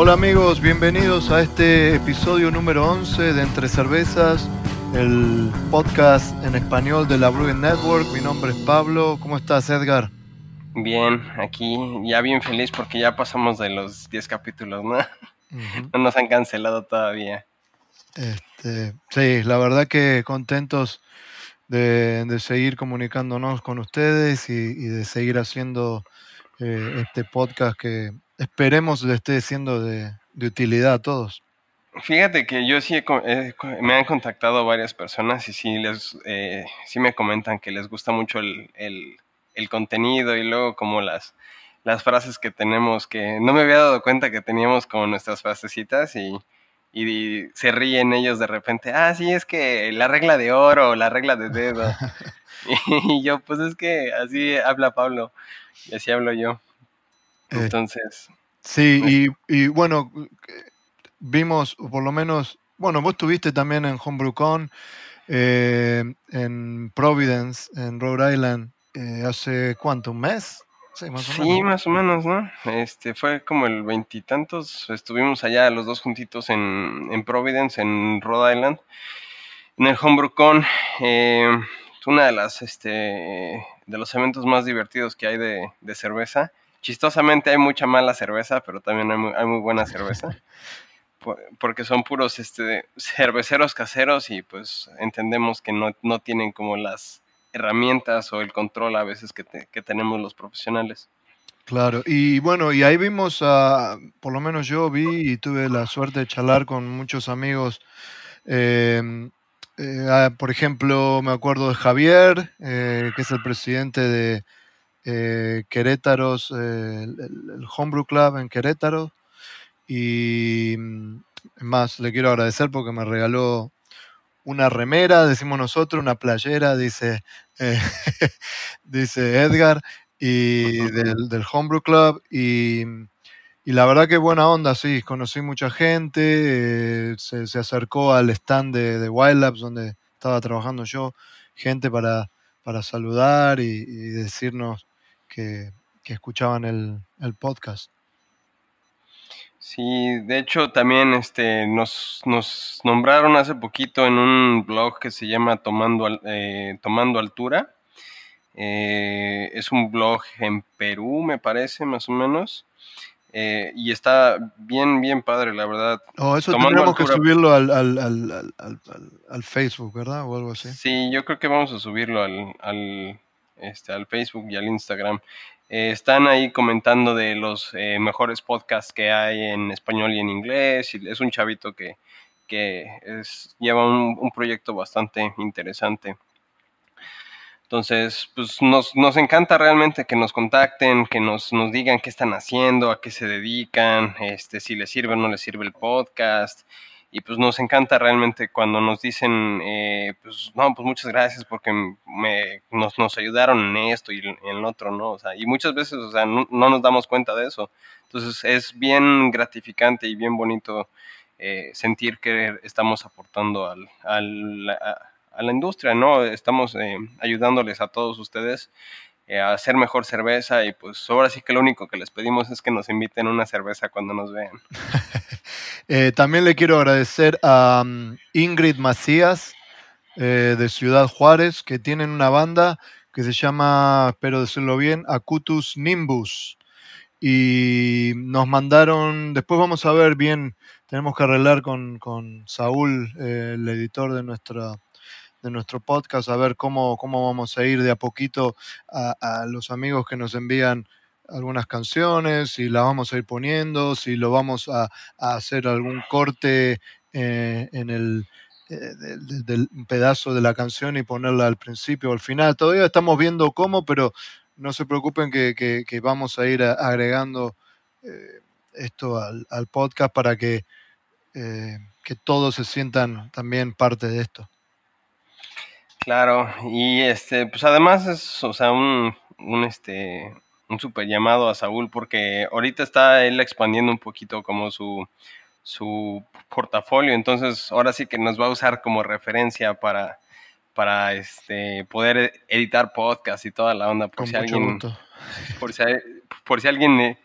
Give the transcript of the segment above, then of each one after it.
Hola amigos, bienvenidos a este episodio número 11 de Entre Cervezas, el podcast en español de la Brewing Network. Mi nombre es Pablo. ¿Cómo estás, Edgar? Bien, aquí ya bien feliz porque ya pasamos de los 10 capítulos, ¿no? No nos han cancelado todavía. Este, sí, la verdad que contentos de, seguir comunicándonos con ustedes y, de seguir haciendo eh, este podcast que esperemos le esté siendo de, utilidad a todos. Fíjate que yo sí me han contactado varias personas y sí, les, eh, sí me comentan que les gusta mucho el, el, contenido y luego como las, las frases que tenemos, que no me había dado cuenta que teníamos como nuestras frasecitas y, y se ríen ellos de repente, ah, sí, es que la regla de oro, la regla de dedo. y yo, pues es que así habla Pablo y así hablo yo. Eh, Entonces. Sí, y, bueno, vimos, por lo menos, bueno, vos estuviste también en HomebrewCon, eh, en Providence, en Rhode Island, eh, hace cuánto, un mes? Sí, más o menos. más o menos, ¿no? Este fue como el veintitantos, estuvimos allá los dos juntitos en, en, Providence, en Rhode Island, en el HomebrewCon, eh, una de las, este, de los eventos más divertidos que hay de, de cerveza chistosamente hay mucha mala cerveza, pero también hay muy, buena cerveza. porque son puros este, cerveceros caseros y pues entendemos que no, tienen como las herramientas o el control a veces que, tenemos los profesionales. Claro, y bueno, y ahí vimos, a, por lo menos yo vi y tuve la suerte de charlar con muchos amigos. Em, eh, por ejemplo, me acuerdo de Javier, eh, que es el presidente de, eh, Querétaros, eh, el, Homebrew Club en Querétaro. Y mm, más, le quiero agradecer porque me regaló una remera, decimos nosotros, una playera, dice, eh, dice Edgar, y del, Homebrew Club. Y, la verdad que buena onda, sí, conocí mucha gente, se, acercó al stand de, de Wild Labs donde estaba trabajando yo, gente para, para saludar y decirnos que, escuchaban el, podcast. Sí, de hecho también este, nos, nos, nombraron hace poquito en un blog que se llama Tomando, eh, Tomando Altura. Eh, es un blog en Perú, me parece, más o menos. Eh, y está bien, bien padre, la verdad. Oh, eso tendríamos que subirlo al, al, al, al, Facebook, ¿verdad? O algo así. Sí, yo creo que vamos a subirlo al, este, al Facebook y al Instagram. Eh, están ahí comentando de los eh, mejores podcasts que hay en español y en inglés. Es un chavito que, es, lleva un, proyecto bastante interesante. Entonces, pues nos, nos, encanta realmente que nos contacten, que nos, nos digan qué están haciendo, a qué se dedican, este, si les sirve o no les sirve el podcast y pues nos encanta realmente cuando nos dicen, eh, pues no, pues muchas gracias porque me, nos, nos ayudaron en esto y en el otro, ¿no? O sea, y muchas veces, o sea, no, nos damos cuenta de eso. Entonces es bien gratificante y bien bonito eh, sentir que estamos aportando al, al, a, la industria, ¿no? Estamos eh, ayudándoles a todos ustedes eh, a hacer mejor cerveza y pues ahora sí que lo único que les pedimos es que nos inviten una cerveza cuando nos vean. Eh, también le quiero agradecer a mm, Ingrid Macías eh, de Ciudad Juárez que tienen una banda que se llama, espero decirlo bien, Acutus Nimbus. Y nos mandaron, después vamos a ver bien, tenemos que arreglar con, con Saúl, el editor de nuestra de nuestro podcast, a ver cómo, cómo vamos a ir de a poquito a, los amigos que nos envían algunas canciones, si la vamos a ir poniendo, si lo vamos a, hacer algún corte eh, en el eh, pedazo de la canción y ponerla al principio o al final. Todavía estamos viendo cómo, pero no se preocupen que, vamos a ir agregando esto al, podcast para que, que todos se sientan también parte de esto. Claro, y este, pues además es, o sea, un, un este, un super llamado a Saúl porque ahorita está él expandiendo un poquito como su, su portafolio, entonces ahora sí que nos va a usar como referencia para, para este, poder editar podcast y toda la onda, por si alguien, por si, por si alguien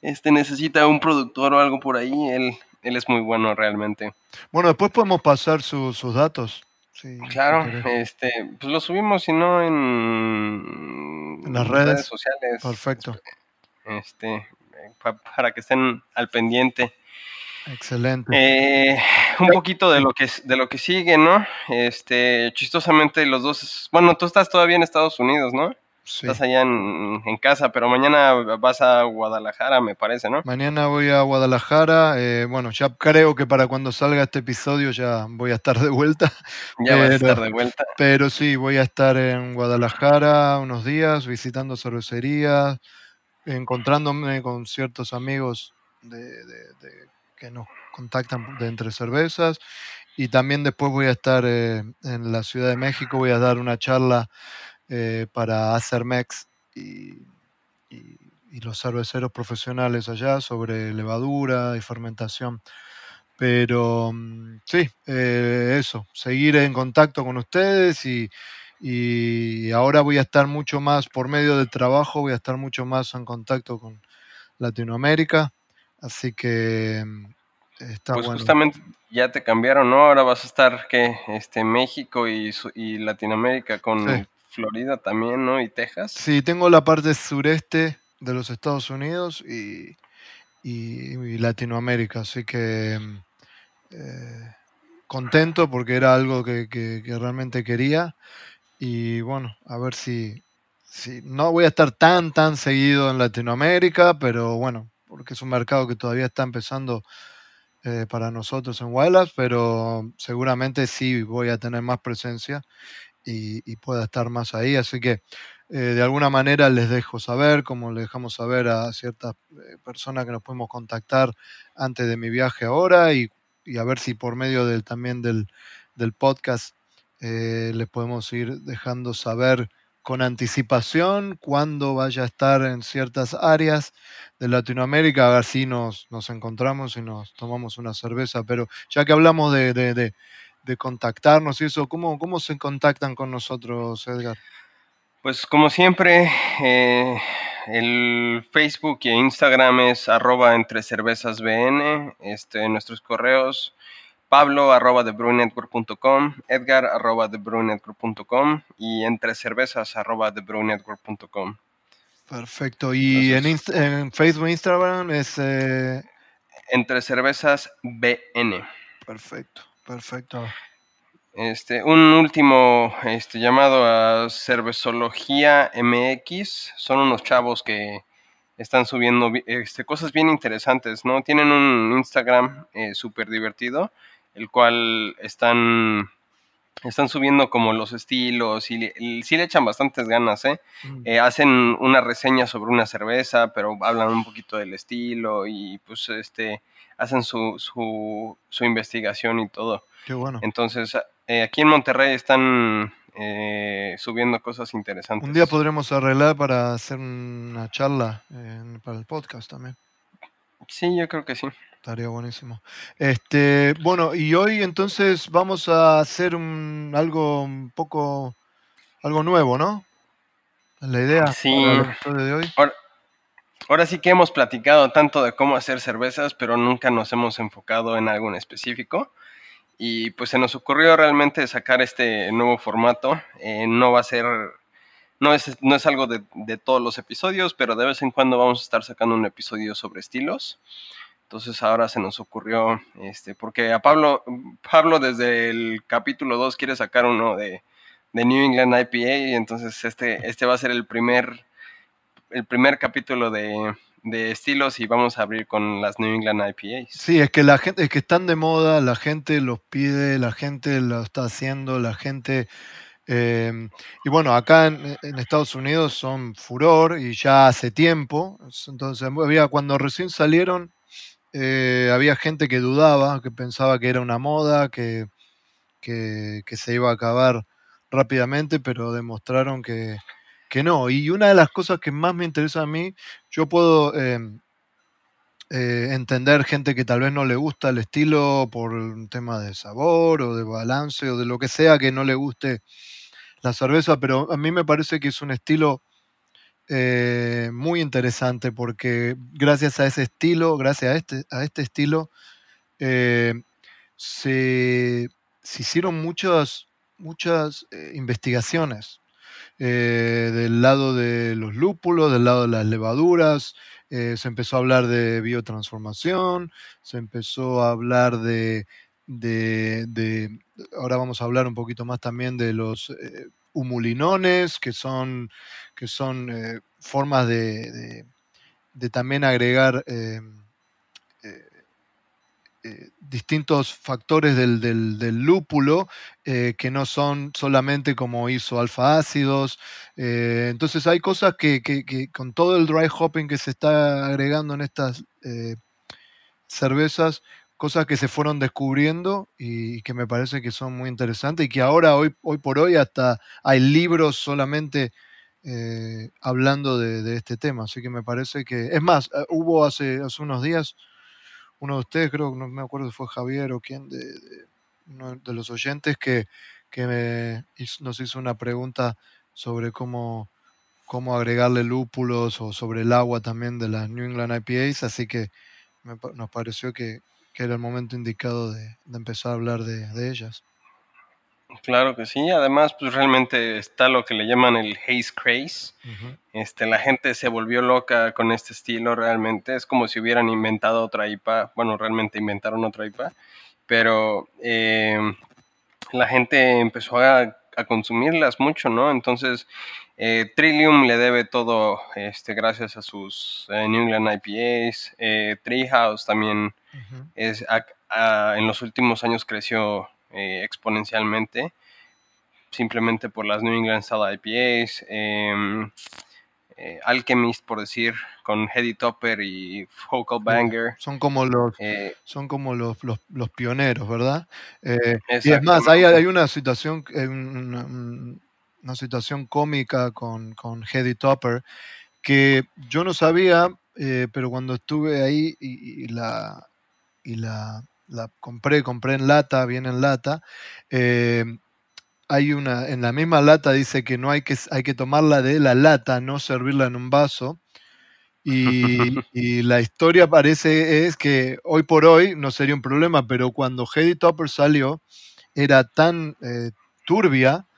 este, necesita un productor o algo por ahí, él, él es muy bueno realmente. Bueno, después podemos pasar sus datos claro, este, pues lo subimos, si no en, las redes. sociales. Perfecto. Este, para que estén al pendiente. Excelente. Eh, un poquito de lo que de lo que sigue, ¿no? Este, chistosamente los dos, bueno, tú estás todavía en Estados Unidos, ¿no? Estás allá en, casa, pero mañana vas a Guadalajara, me parece, ¿no? Mañana voy a Guadalajara. Eh, bueno, ya creo que para cuando salga este episodio ya voy a estar de vuelta. Ya voy a estar de vuelta. Pero sí, voy a estar en Guadalajara unos días visitando cervecerías, encontrándome con ciertos amigos de, que nos contactan de entre cervezas. Y también después voy a estar eh, en la Ciudad de México, voy a dar una charla eh, para Acermex y, y, los cerveceros profesionales allá sobre levadura y fermentación. Pero mm, sí, eh, eso, seguir en contacto con ustedes y, y ahora voy a estar mucho más, por medio del trabajo, voy a estar mucho más en contacto con Latinoamérica. Así que mm, está pues justamente ya te cambiaron, ¿no? Ahora vas a estar que este México y, y Latinoamérica con Florida también, ¿no? Y Texas. Sí, tengo la parte sureste de los Estados Unidos y, Latinoamérica, así que eh, contento porque era algo que, realmente quería y bueno, a ver si, si no voy a estar tan, tan seguido en Latinoamérica, pero bueno, porque es un mercado que todavía está empezando eh, para nosotros en Wildlife, pero seguramente sí voy a tener más presencia y, pueda estar más ahí. Así que eh, de alguna manera les dejo saber, como le dejamos saber a ciertas eh, personas que nos podemos contactar antes de mi viaje ahora y, a ver si por medio del, también del, podcast eh, les podemos ir dejando saber con anticipación cuándo vaya a estar en ciertas áreas de Latinoamérica, a ver si nos, nos encontramos y nos tomamos una cerveza. Pero ya que hablamos de contactarnos y eso, ¿cómo, ¿cómo se contactan con nosotros, Edgar? Pues como siempre, eh, el Facebook y Instagram es arroba entre cervezas BN, este, nuestros correos pablo arroba thebrewingnetwork.com, edgar arroba y entre cervezas arroba. Perfecto. ¿Y en, en, Facebook e Instagram es...? Eh, entre cervezas BN. Perfecto. Perfecto. Este, un último este, llamado a Cervezología MX. Son unos chavos que están subiendo este, cosas bien interesantes, ¿no? Tienen un Instagram eh, súper divertido, el cual están, están subiendo como los estilos y, sí le echan bastantes ganas, ¿eh? Mm. ¿eh? Hacen una reseña sobre una cerveza, pero hablan un poquito del estilo y pues este hacen su, su, su investigación y todo. Qué bueno. Entonces, eh, aquí en Monterrey están eh, subiendo cosas interesantes. Un día podremos arreglar para hacer una charla para el podcast también. Sí, yo creo que sí. Estaría buenísimo. Este, bueno, y hoy entonces vamos a hacer un, algo un poco, algo nuevo, ¿no? La idea sí. de hoy. Ahora sí que hemos platicado tanto de cómo hacer cervezas, pero nunca nos hemos enfocado en algo en específico. Y pues se nos ocurrió realmente sacar este nuevo formato. Eh, no va a ser, no es, no es algo de, de, todos los episodios, pero de vez en cuando vamos a estar sacando un episodio sobre estilos. Entonces ahora se nos ocurrió, este, porque a Pablo, Pablo desde el capítulo 2 quiere sacar uno de, de New England IPA, y entonces este, este va a ser el primer el primer capítulo de, estilos y vamos a abrir con las New England IPAs. Sí, es que la gente, es que están de moda, la gente los pide, la gente lo está haciendo, la gente Em, y bueno, acá en, Estados Unidos son furor y ya hace tiempo. Entonces, había, cuando recién salieron, eh, había gente que dudaba, que pensaba que era una moda, que, que, se iba a acabar rápidamente, pero demostraron que, que, no. Y una de las cosas que más me interesa a mí, yo puedo em, eh, entender gente que tal vez no le gusta el estilo por un tema de sabor o de balance o de lo que sea que no le guste la cerveza, pero a mí me parece que es un estilo eh, muy interesante porque gracias a ese estilo, gracias a este, a este estilo, eh, se, hicieron muchas, muchas eh, investigaciones del lado de los lúpulos, del lado de las levaduras, se empezó a hablar de biotransformación, se empezó a hablar de, de, ahora vamos a hablar un poquito más también de los humulinones, que son, que son eh, formas de, también agregar eh, eh, distintos factores del, lúpulo que no son solamente como hizo alfa ácidos. entonces hay cosas que, con todo el dry hopping que se está agregando en estas cervezas, cosas que se fueron descubriendo y que me parece que son muy interesantes y que ahora, hoy, hoy por hoy, hasta hay libros solamente eh, hablando de, este tema. Así que me parece que, es más, eh, hubo hace, hace unos días, uno de ustedes, creo, no me acuerdo si fue Javier o quién, de, uno de los oyentes, que, que nos hizo una pregunta sobre cómo, cómo agregarle lúpulos o sobre el agua también de las New England IPAs, así que nos pareció que, que era el momento indicado de, empezar a hablar de, ellas. Claro que sí, además pues realmente está lo que le llaman el haze craze. este, la gente se volvió loca con este estilo realmente, es como si hubieran inventado otra IPA, bueno, realmente inventaron otra IPA, pero eh, la gente empezó a, a, consumirlas mucho, ¿no? Entonces eh, Trillium le debe todo este, gracias a sus eh, New England IPAs. Eh, Treehouse también es, en los últimos años creció exponencialmente, simplemente por las New England Style IPAs. Em, Alchemist, por decir, con Heady Topper y Focal Banger. Son como los, son como los, los, pioneros, ¿verdad? y es más, hay, hay una situación, una situación cómica con, con Hedy Topper que yo no sabía, eh, pero cuando estuve ahí y, la, y la, compré, compré en lata, bien en lata, eh, hay una, en la misma lata dice que no hay que, hay que tomarla de la lata, no servirla en un vaso. Y, la historia parece es que hoy por hoy no sería un problema, pero cuando Hedy Topper salió, era tan eh, turbia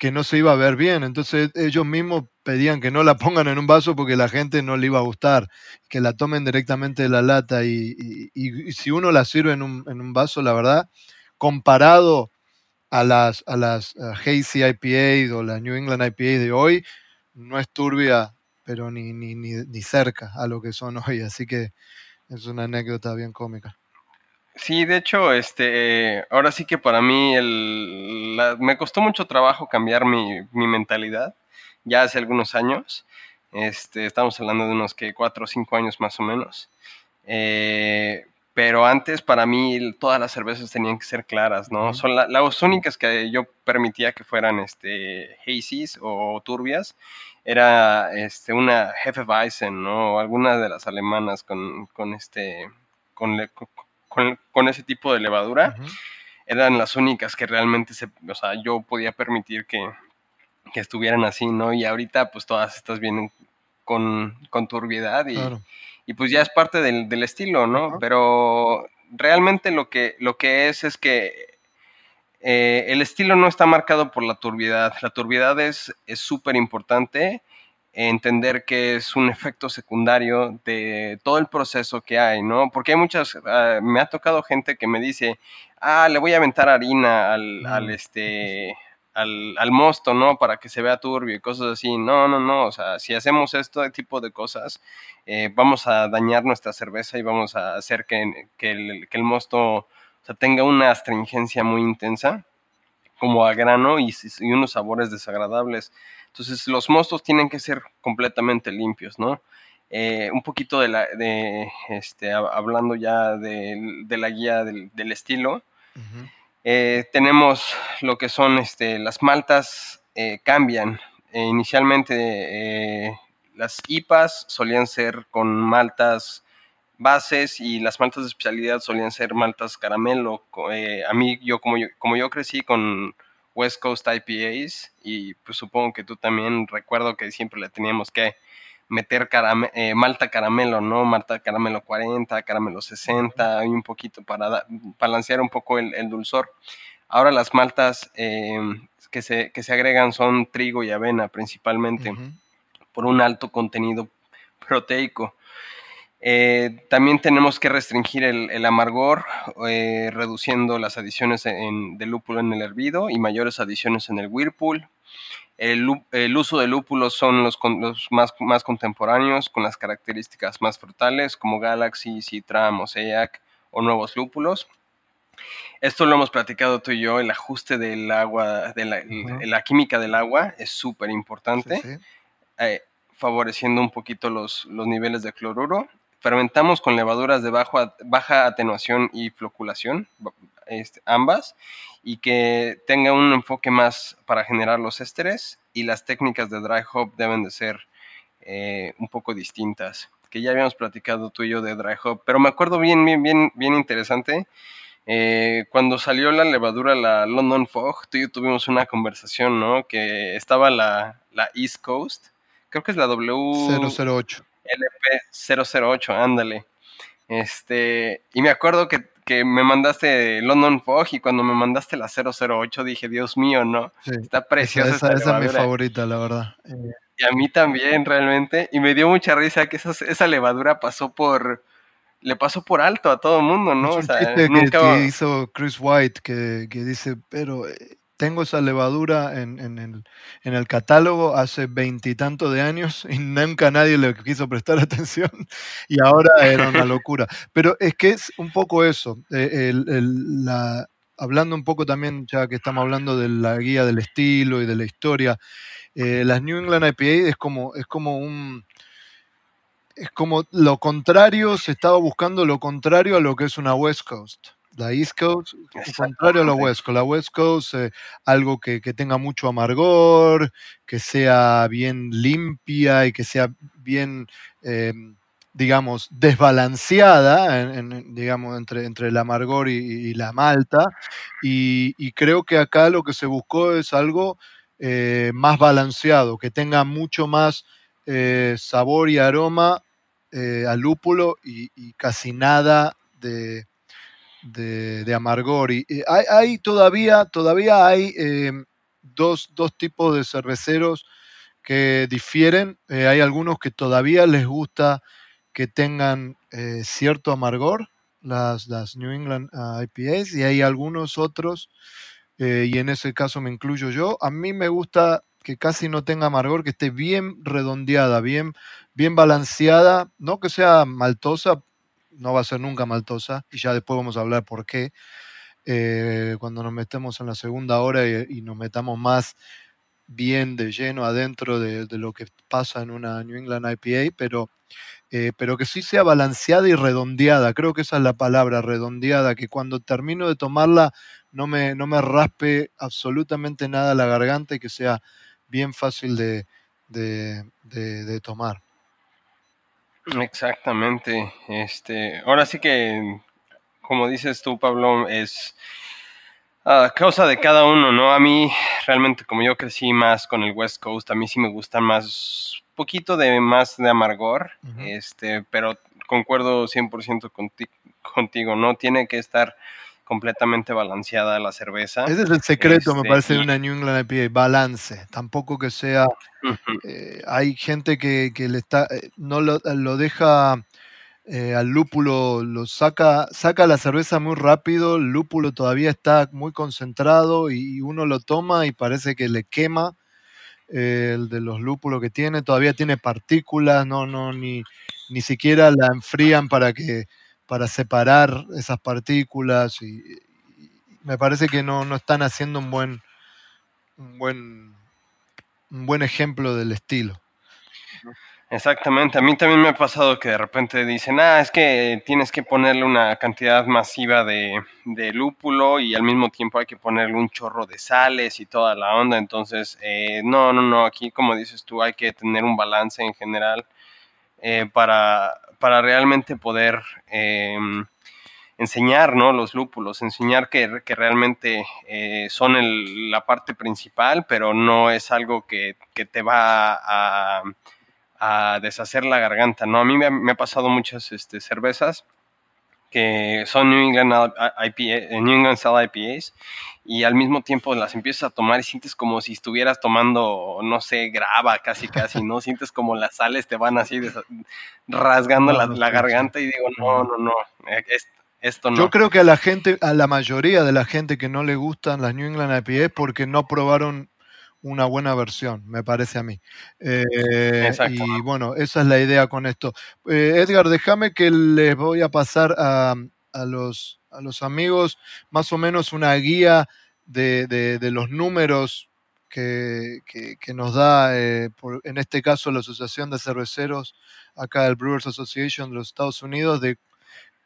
que no se iba a ver bien. Entonces ellos mismos pedían que no la pongan en un vaso porque la gente no le iba a gustar, que la tomen directamente de la lata. Y, si uno la sirve en un, vaso, la verdad, comparado a las, a las Hazy IPA o la New England IPA de hoy, no es turbia, pero ni, ni, ni, ni cerca a lo que son hoy. Así que es una anécdota bien cómica. Sí, de hecho, este, ahora sí que para mí el, me costó mucho trabajo cambiar mi, mentalidad ya hace algunos años. Este, estamos hablando de unos que cuatro o cinco años más o menos. Eh, pero antes para mí todas las cervezas tenían que ser claras, ¿no? Son las únicas que yo permitía que fueran este, hazies o turbias. Era este, una Hefeweizen, ¿no? O alguna de las alemanas con, con este, con, con, ese tipo de levadura, eran las únicas que realmente se, o sea, yo podía permitir que, estuvieran así, ¿no? Y ahorita pues todas estas vienen con, con turbiedad y, y, pues ya es parte del, estilo, ¿no? Pero realmente lo que, lo que es es que eh, el estilo no está marcado por la turbiedad. La turbiedad es súper importante entender que es un efecto secundario de todo el proceso que hay, ¿no? Porque hay muchas, ah, me ha tocado gente que me dice, ah, le voy a aventar harina al, al este, al, al, mosto, ¿no? Para que se vea turbio y cosas así. No, no, no, o sea, si hacemos este tipo de cosas, eh, vamos a dañar nuestra cerveza y vamos a hacer que, que, el, que el mosto tenga una astringencia muy intensa como a grano y, unos sabores desagradables. Entonces los mostos tienen que ser completamente limpios, ¿no? Eh, un poquito de la, de, este, hablando ya de, la guía del, estilo, eh, tenemos lo que son este, las maltas eh, cambian. inicialmente las IPAs solían ser con maltas bases y las maltas de especialidad solían ser maltas caramelo. a mí, yo como, yo como yo crecí con West Coast IPAs y pues supongo que tú también recuerdo que siempre le teníamos que meter eh, malta caramelo, ¿no? Malta caramelo 40, caramelo 60 y un poquito para balancear un poco el, dulzor. Ahora las maltas em, que, se, que, se, agregan son trigo y avena principalmente por un alto contenido proteico. Eh, también tenemos que restringir el, amargor, eh, reduciendo las adiciones de lúpulo en el hervido y mayores adiciones en el whirlpool. El, uso de lúpulos son los, más, más, contemporáneos, con las características más frutales, como Galaxy, Citra, Mosaic o nuevos lúpulos. Esto lo hemos platicado tú y yo, el ajuste del agua, de la, química del agua es súper importante, eh, favoreciendo un poquito los, los niveles de cloruro. Fermentamos con levaduras de baja atenuación y floculación, este, ambas, y que tenga un enfoque más para generar los ésteres y las técnicas de dry hop deben de ser eh, un poco distintas, que ya habíamos platicado tú y yo de dry hop, pero me acuerdo bien, bien, bien, bien interesante. Eh, cuando salió la levadura, la London Fog, tú y yo tuvimos una conversación, ¿no? Que estaba la, la East Coast, creo que es la W... 008. LP008, ándale. Este, y me acuerdo que, me mandaste London Fog y cuando me mandaste la 008 dije, Dios mío, no, está preciosa. Esa, esa, es mi favorita, la verdad. Y a mí también, realmente. Y me dio mucha risa que esa, levadura pasó por, le pasó por alto a todo el mundo, ¿no? o sea, nunca... que, hizo Chris White que, que dice, pero eh, tengo esa levadura en, el, catálogo hace veintitantos de años y nunca nadie le quiso prestar atención y ahora era una locura. Pero es que es un poco eso, eh, hablando un poco también, ya que estamos hablando de la guía del estilo y de la historia, eh, las New England IPA es como, es como un... Es como lo contrario, se estaba buscando lo contrario a lo que es una West Coast la East Coast, contrario a la West Coast. La West Coast, eh, algo que, tenga mucho amargor, que sea bien limpia y que sea bien, em, digamos, desbalanceada, digamos, entre, entre el amargor y, la malta. Y, creo que acá lo que se buscó es algo eh, más balanceado, que tenga mucho más eh, sabor y aroma al lúpulo y casi nada de de, amargor. Y, hay, todavía, todavía hay em, dos, tipos de cerveceros que difieren. Eh, hay algunos que todavía les gusta que tengan eh, cierto amargor, las, las New England ah, IPAs, y hay algunos otros, eh, y en ese caso me incluyo yo. A mí me gusta que casi no tenga amargor, que esté bien redondeada, bien, bien balanceada, no que sea maltosa, no va a ser nunca maltosa y ya después vamos a hablar por qué. Eh, cuando nos metemos en la segunda hora y, nos metamos más bien de lleno adentro de, lo que pasa en una New England IPA, pero, eh, pero que sí sea balanceada y redondeada. Creo que esa es la palabra, redondeada, que cuando termino de tomarla no me, no me raspe absolutamente nada la garganta y que sea bien fácil de, de tomar. Exactamente. Este, ahora sí que, como dices tú, Pablo, es a causa de cada uno, ¿no? A mí, realmente, como yo crecí más con el West Coast, a mí sí me gusta más, poquito de más de amargor, este, pero concuerdo 100% contigo, ¿no? Tiene que estar completamente balanceada la cerveza. Ese es el secreto, me este, parece, de una New England IPA, balance. Tampoco que sea... Eh, hay gente que, le está, eh, no lo, deja eh, al lúpulo, lo saca, saca la cerveza muy rápido, el lúpulo todavía está muy concentrado y, uno lo toma y parece que le quema el de los lúpulos que tiene, todavía tiene partículas, no, no, ni, ni siquiera la enfrían para que para separar esas partículas y, me parece que no, están haciendo un buen, un buen, un buen ejemplo del estilo. Exactamente, a mí también me ha pasado que de repente dicen, ah, es que tienes que ponerle una cantidad masiva de, de lúpulo y al mismo tiempo hay que ponerle un chorro de sales y toda la onda, entonces, eh, no, no, no, aquí como dices tú, hay que tener un balance en general eh, para, para realmente poder em, enseñar ¿no? los lúpulos, enseñar que, que realmente eh, son la parte principal, pero no es algo que, que te va a deshacer la garganta, ¿no? A mí me ha, pasado muchas este, cervezas que son New England, IPA, IPAs y al mismo tiempo las empiezas a tomar y sientes como si estuvieras tomando, no sé, grava casi casi, ¿no? sientes como las sales te van así rasgando la, garganta y digo, no, no, no, eh, esto no. Yo creo que a la gente, a la mayoría de la gente que no le gustan las New England IPAs porque no probaron una buena versión, me parece a mí. Eh, y bueno, esa es la idea con esto. Eh, Edgar, déjame que les voy a pasar a, los, a los amigos más o menos una guía de, los números que, nos da, eh, en este caso, la Asociación de Cerveceros, acá el Brewers Association de los Estados Unidos, de,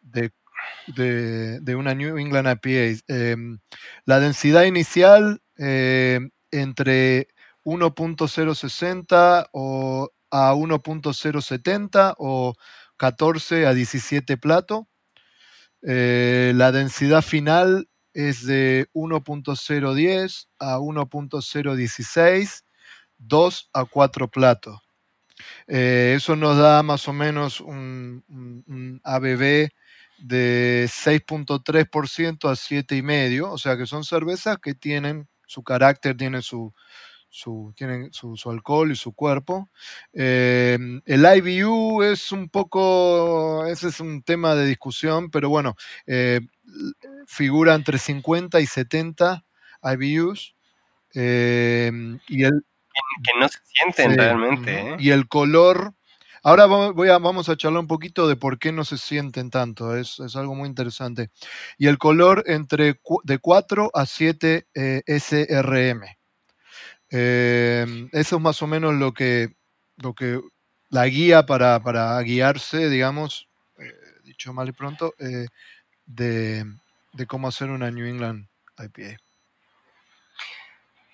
de, una New England IPA. Em, la densidad inicial entre 1.060 o a 1.070 o 14 a 17 plato. Eh, la densidad final es de 1.010 a 1.016, 2 a 4 platos. Eh, eso nos da más o menos un, un de 6.3% a 7,5%, o sea que son cervezas que tienen su carácter, tiene su, su, tienen su, alcohol y su cuerpo. Eh, el IBU es un poco, ese es un tema de discusión, pero bueno, eh, figura entre 50 y 70 IBUs. Eh, y el, que no se sienten realmente. Y el color Ahora voy a, vamos a charlar un poquito de por qué no se sienten tanto, es, algo muy interesante. Y el color entre de 4 a 7 eh, SRM. Eh, eso es más o menos lo que, lo que la guía para, guiarse, digamos, eh, dicho mal y pronto, de, de cómo hacer una New England IPA.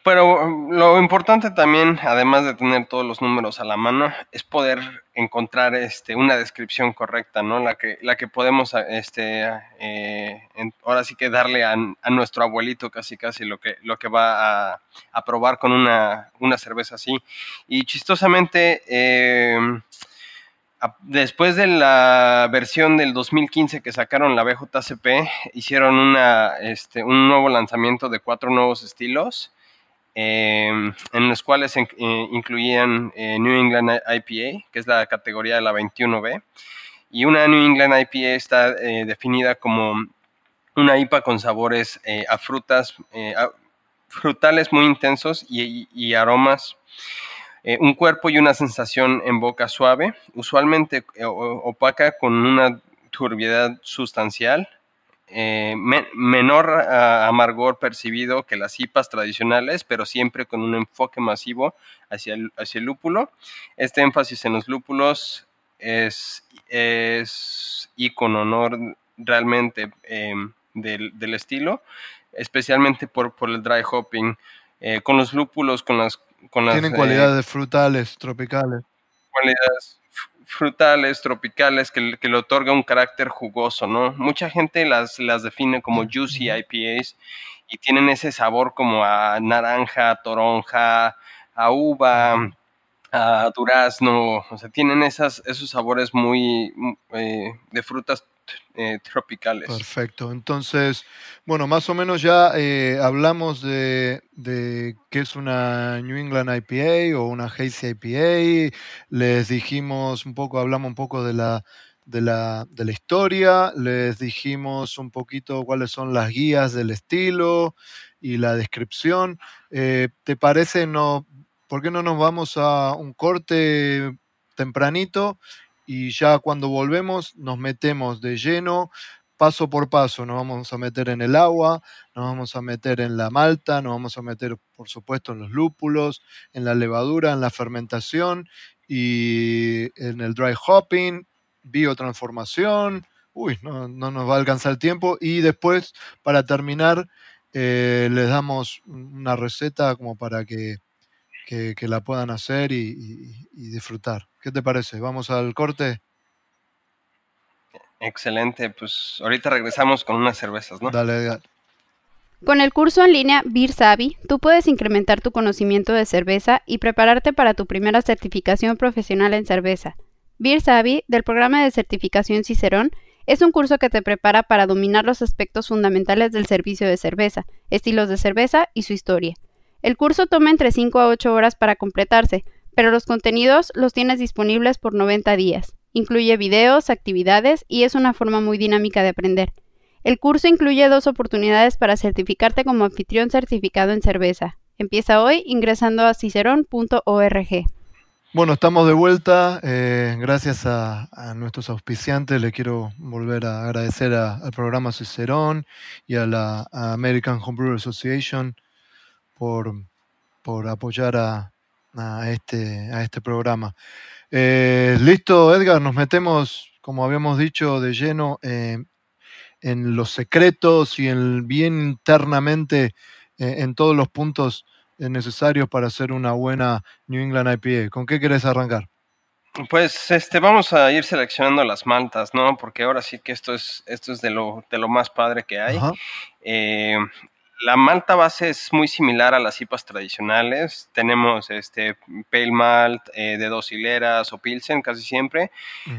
Pero um, lo importante también, además de tener todos los números a la mano, es poder encontrar este, una descripción correcta, ¿no? La que, la que podemos, este, eh, ahora sí que darle a, nuestro abuelito casi casi lo que, lo que va a, probar con una, cerveza así. Y chistosamente, em, después de la versión del 2015 que sacaron la BJCP, hicieron este, un nuevo lanzamiento de cuatro nuevos estilos Em, en los cuales eh, incluían eh, New England IPA, que es la categoría de la 21B, y una New England IPA está eh, definida como una IPA con sabores a frutas, frutales muy intensos y, aromas, un cuerpo y una sensación en boca suave, usualmente opaca con una turbiedad sustancial, eh, menor amargor percibido que las IPAs tradicionales, pero siempre con un enfoque masivo hacia el, hacia el lúpulo. Este énfasis en los lúpulos es, es icono ¿no? realmente em, del, del, estilo, especialmente por, por el dry hopping. Eh, con los lúpulos, con las... Con Tienen cualidades eh, frutales, tropicales. Cualidades frutales, tropicales, que, le otorga un carácter jugoso, ¿no? Mucha gente las, las define como juicy IPAs y tienen ese sabor como a naranja, toronja, a uva, a durazno, o sea, tienen esas, esos sabores muy eh, de frutas eh, tropicales. Perfecto. Entonces, bueno, más o menos ya eh, hablamos de, qué es una New England IPA o una Hazy IPA. Les dijimos un poco, hablamos un poco de la, de la, de la historia, les dijimos un poquito cuáles son las guías del estilo y la descripción. Eh, ¿Te parece, no, por qué no nos vamos a un corte tempranito y ya cuando volvemos nos metemos de lleno paso por paso. Nos vamos a meter en el agua, nos vamos a meter en la malta, nos vamos a meter, por supuesto, en los lúpulos, en la levadura, en la fermentación y en el dry hopping, biotransformación. Uy, no, nos va a alcanzar el tiempo. Y después, para terminar, eh, les damos una receta como para que, la puedan hacer y disfrutar. ¿Qué te parece? ¿Vamos al corte? Excelente, pues ahorita regresamos con unas cervezas, ¿no? Dale, dale. Con el curso en línea Beer Savvy, tú puedes incrementar tu conocimiento de cerveza y prepararte para tu primera certificación profesional en cerveza. Beer Savvy, del programa de certificación Cicerón, es un curso que te prepara para dominar los aspectos fundamentales del servicio de cerveza, estilos de cerveza y su historia. El curso toma entre 5 a 8 horas para completarse, pero los contenidos los tienes disponibles por 90 días. Incluye videos, actividades y es una forma muy dinámica de aprender. El curso incluye dos oportunidades para certificarte como anfitrión certificado en cerveza. Empieza hoy ingresando a cicerón.org. Bueno, estamos de vuelta. Eh, gracias a, nuestros auspiciantes. Le quiero volver a agradecer al programa Cicerón y a la American Homebrew Association por, por apoyar a, este, a este programa. Eh, listo, Edgar, nos metemos, como habíamos dicho, de lleno eh, en los secretos y en bien internamente eh, en todos los puntos necesarios para hacer una buena New England IPA. ¿Con qué querés arrancar? Pues este, vamos a ir seleccionando las maltas, ¿no? Porque ahora sí que esto es, esto es de lo, de lo más padre que hay la malta base es muy similar a las IPAs tradicionales. Tenemos este pale malt eh, de dos hileras o pilsen casi siempre.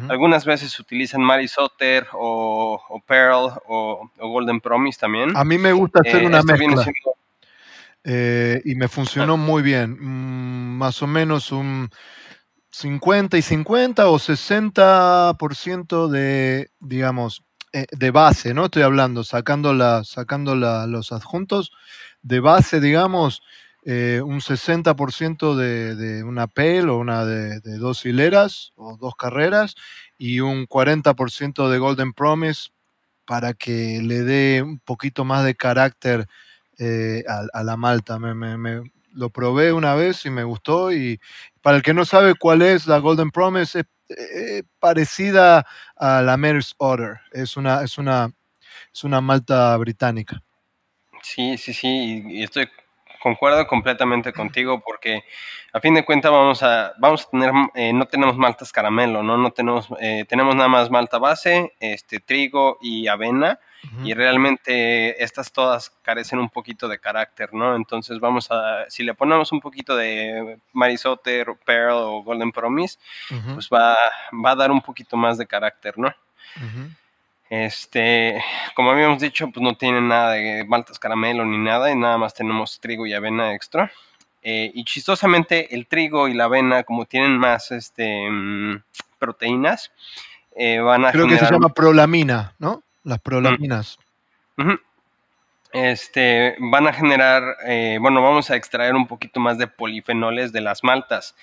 Algunas veces utilizan Marisotter o, o Pearl o, Golden Promise también. A mí me gusta hacer eh, una mezcla. Eh, y me funcionó muy bien. Mm, más o menos un 50 y 50 o 60% de, digamos, eh, de base, ¿no? Estoy hablando, sacando, los adjuntos, de base, digamos, eh, un 60% de, de, una PEL o una de, dos hileras o dos carreras y un 40% de Golden Promise para que le dé un poquito más de carácter eh, a, la malta. Me, lo probé una vez y me gustó y para el que no sabe cuál es la Golden Promise, es eh, parecida a la Mayor's Order. Es una, es una, es una malta británica. Sí, sí, sí, y estoy concuerdo completamente contigo porque a fin de cuentas vamos a vamos a tener eh, no tenemos maltas caramelo no no tenemos eh, tenemos nada más malta base este trigo y avena y realmente estas todas carecen un poquito de carácter, ¿no? Entonces vamos a, si le ponemos un poquito de Marisotter, Pearl o Golden Promise, pues va, va a dar un poquito más de carácter, ¿no? Este, como habíamos dicho, pues no tiene nada de maltas caramelo ni nada, y nada más tenemos trigo y avena extra. Eh, y chistosamente, el trigo y la avena, como tienen más este, mm, proteínas, eh, van a Creo que se llama prolamina, ¿no? Las prolaminas. Este, van a generar, eh, bueno, vamos a extraer un poquito más de polifenoles de las maltas.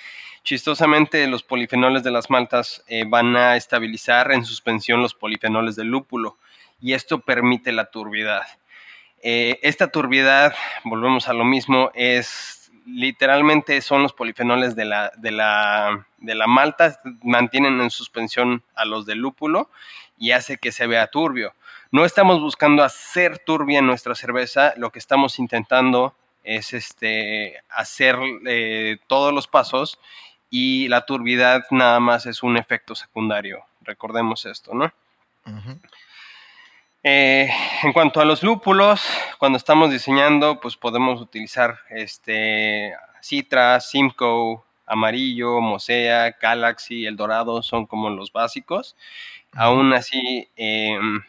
Chistosamente, los polifenoles de las maltas eh, van a estabilizar en suspensión los polifenoles del lúpulo y esto permite la turbidad. Eh, esta turbidad, volvemos a lo mismo, es literalmente son los polifenoles de la, de la, de la malta, mantienen en suspensión a los del lúpulo y hace que se vea turbio. No estamos buscando hacer turbia nuestra cerveza, lo que estamos intentando es este, hacer eh, todos los pasos y la turbidad nada más es un efecto secundario. Recordemos esto, ¿no? Eh, en cuanto a los lúpulos, cuando estamos diseñando, pues podemos utilizar este Citra, Simcoe, Amarillo, Mosea, Galaxy, El Dorado, son como los básicos. Aún así, em,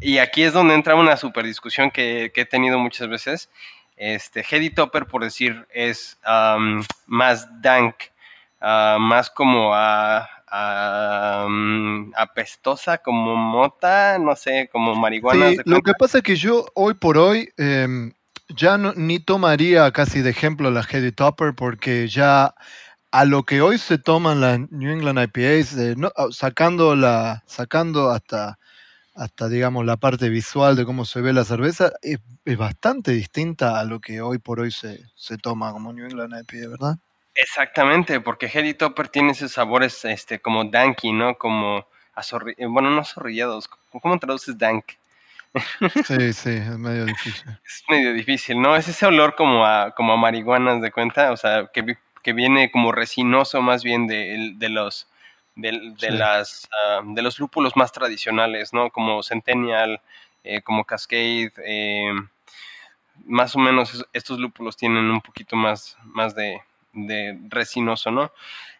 y aquí es donde entra una super discusión que, he tenido muchas veces. Este, Hedy Topper, por decir, es más dank, ah, más como a, apestosa, como mota, no sé, como marihuana. lo que pasa es que yo hoy por hoy em, ya ni tomaría casi de ejemplo la Hedy Topper porque ya a lo que hoy se toman las New England IPAs, eh, sacando, la, sacando hasta hasta digamos la parte visual de cómo se ve la cerveza, es, bastante distinta a lo que hoy por hoy se, se toma como New England IPA, ¿verdad? Exactamente, porque Heady Topper tiene esos sabores este, como danky, ¿no? Como eh, bueno, no zorrillados. ¿Cómo traduces dank? Sí, sí, es medio difícil. Es medio difícil, ¿no? Es ese olor como a, como a marihuanas de cuenta, o sea, que, que viene como resinoso más bien de, de los de, de las ah, de los lúpulos más tradicionales, ¿no? Como Centennial, eh, como Cascade, eh, más o menos estos lúpulos tienen un poquito más, más de, de resinoso, ¿no?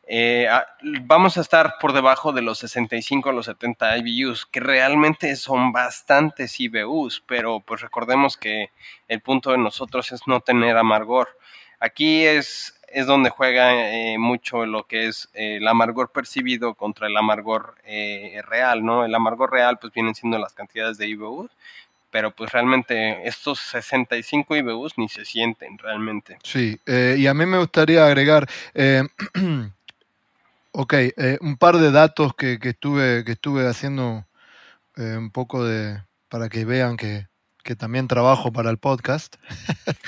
Eh, ah, vamos a estar por debajo de los 65 a los 70 IBUs, que realmente son bastantes IBUs, pero pues recordemos que el punto de nosotros es no tener amargor. Aquí es, es donde juega eh, mucho lo que es eh, el amargor percibido contra el amargor real, ¿no? El amargor real pues vienen siendo las cantidades de IBUs, pero pues realmente estos 65 IBUs ni se sienten realmente. Sí, y a mí me gustaría agregar... Ok, eh, un par de datos que, estuve, que estuve haciendo eh, un poco de, para que vean que, también trabajo para el podcast.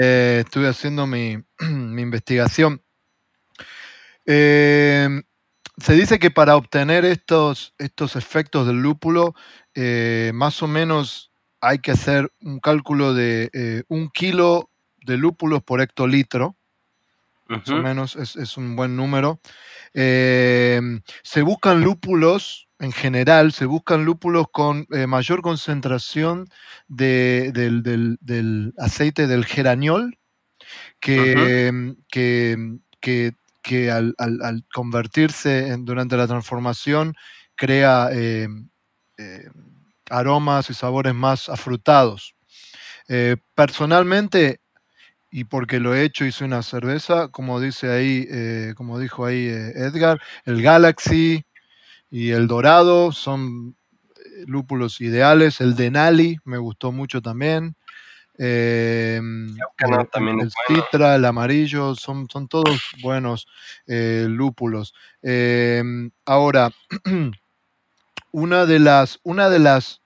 Eh, estuve haciendo mi, investigación. se dice que para obtener estos, estos efectos del lúpulo, más o menos hay que hacer un cálculo de un kilo de lúpulos por hectolitro. Más o menos es, es un buen número. Se buscan lúpulos, en general, se buscan lúpulos con eh, mayor concentración del, aceite del geraniol, que, que, al, convertirse durante la transformación crea em, em, aromas y sabores más afrutados. Eh, personalmente, y porque lo he hecho, hice una cerveza, como dice ahí, eh, como dijo ahí Edgar, el Galaxy y el Dorado son eh, lúpulos ideales, el Denali me gustó mucho también. el, también el Citra, el amarillo, son, son todos buenos lúpulos. ahora, una de las, una de las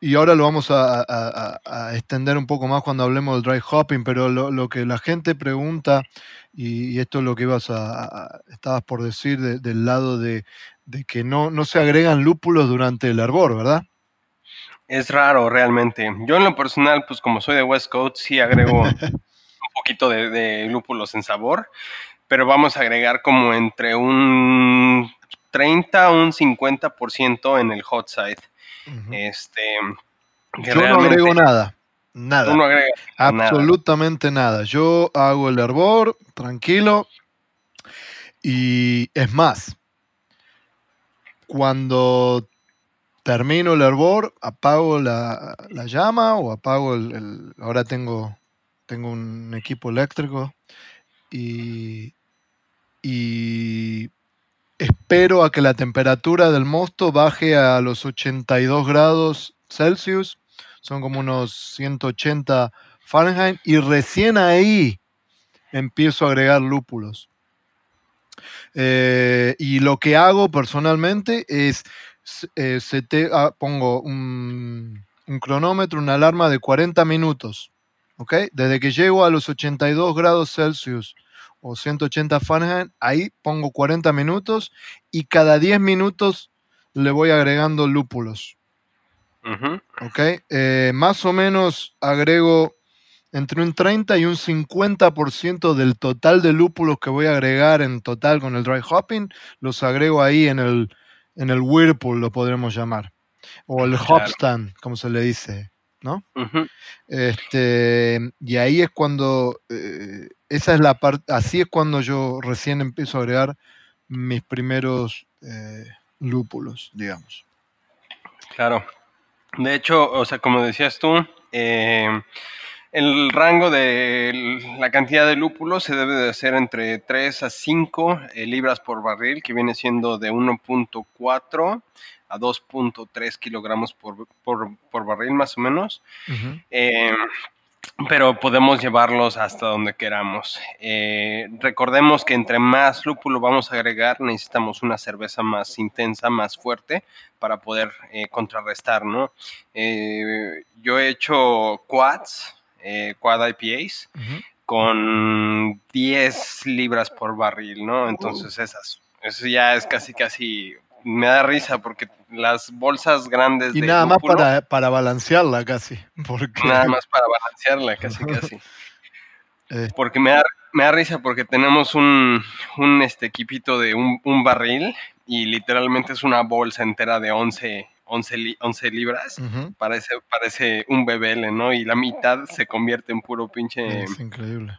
y ahora lo vamos a, extender un poco más cuando hablemos del dry hopping, pero lo, que la gente pregunta, y, esto es lo que ibas a, estabas por decir del lado de, que no, no se agregan lúpulos durante el hervor, ¿verdad? Es raro realmente. Yo en lo personal, pues como soy de West Coast, sí agrego un poquito de, de lúpulos en sabor, pero vamos a agregar como entre un 30 a un 50% en el hot side este, Yo no agrego nada. Nada. Absolutamente nada. Yo hago el hervor, tranquilo. Y es más, cuando termino el hervor, apago la, llama o apago el, Ahora tengo, tengo un equipo eléctrico y, y espero a que la temperatura del mosto baje a los 82 grados Celsius, son como unos 180 Fahrenheit, y recién ahí empiezo a agregar lúpulos. Eh, y lo que hago personalmente es, eh, ah, pongo un, un, cronómetro, una alarma de 40 minutos, ¿ok? Desde que llego a los 82 grados Celsius o 180 Fahrenheit, ahí pongo 40 minutos y cada 10 minutos le voy agregando lúpulos. ¿Ok? Eh, más o menos agrego entre un 30 y un 50% del total de lúpulos que voy a agregar en total con el dry hopping, los agrego ahí en el, en el whirlpool, lo podremos llamar. O el hop stand, como se le dice. ¿no? este, y ahí es cuando, eh, esa es la parte, así es cuando yo recién empiezo a agregar mis primeros eh, lúpulos, digamos. Claro. De hecho, o sea, como decías tú, eh, el rango de la cantidad de lúpulos se debe de hacer entre 3 a 5 libras por barril, que viene siendo de 1.4 a 2.3 kilogramos por, por, barril más o menos. Eh, pero podemos llevarlos hasta donde queramos. Eh, recordemos que entre más lúpulo vamos a agregar, necesitamos una cerveza más intensa, más fuerte, para poder eh, contrarrestar, ¿no? Eh, yo he hecho quads, quad IPAs, con 10 libras por barril, ¿no? Entonces esas, eso ya es casi, casi me da risa porque las bolsas grandes y nada más para, para, balancearla casi porque... nada más para balancearla casi casi. Eh. porque me da, me da risa porque tenemos un, un este equipito de un, un, barril y literalmente es una bolsa entera de 11 11, 11 libras parece parece un bebele no y la mitad se convierte en puro pinche es increíble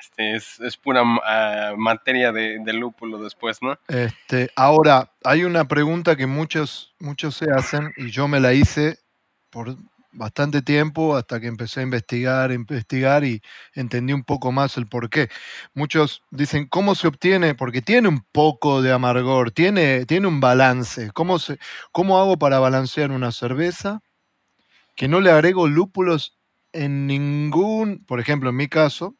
este, es, pura ah, materia de, lúpulo después, ¿no? Este, ahora, hay una pregunta que muchos, muchos se hacen y yo me la hice por bastante tiempo hasta que empecé a investigar, investigar y entendí un poco más el por qué. Muchos dicen, ¿cómo se obtiene? Porque tiene un poco de amargor, tiene, tiene un balance. ¿Cómo, se, ¿Cómo hago para balancear una cerveza que no le agrego lúpulos en ningún, por ejemplo, en mi caso,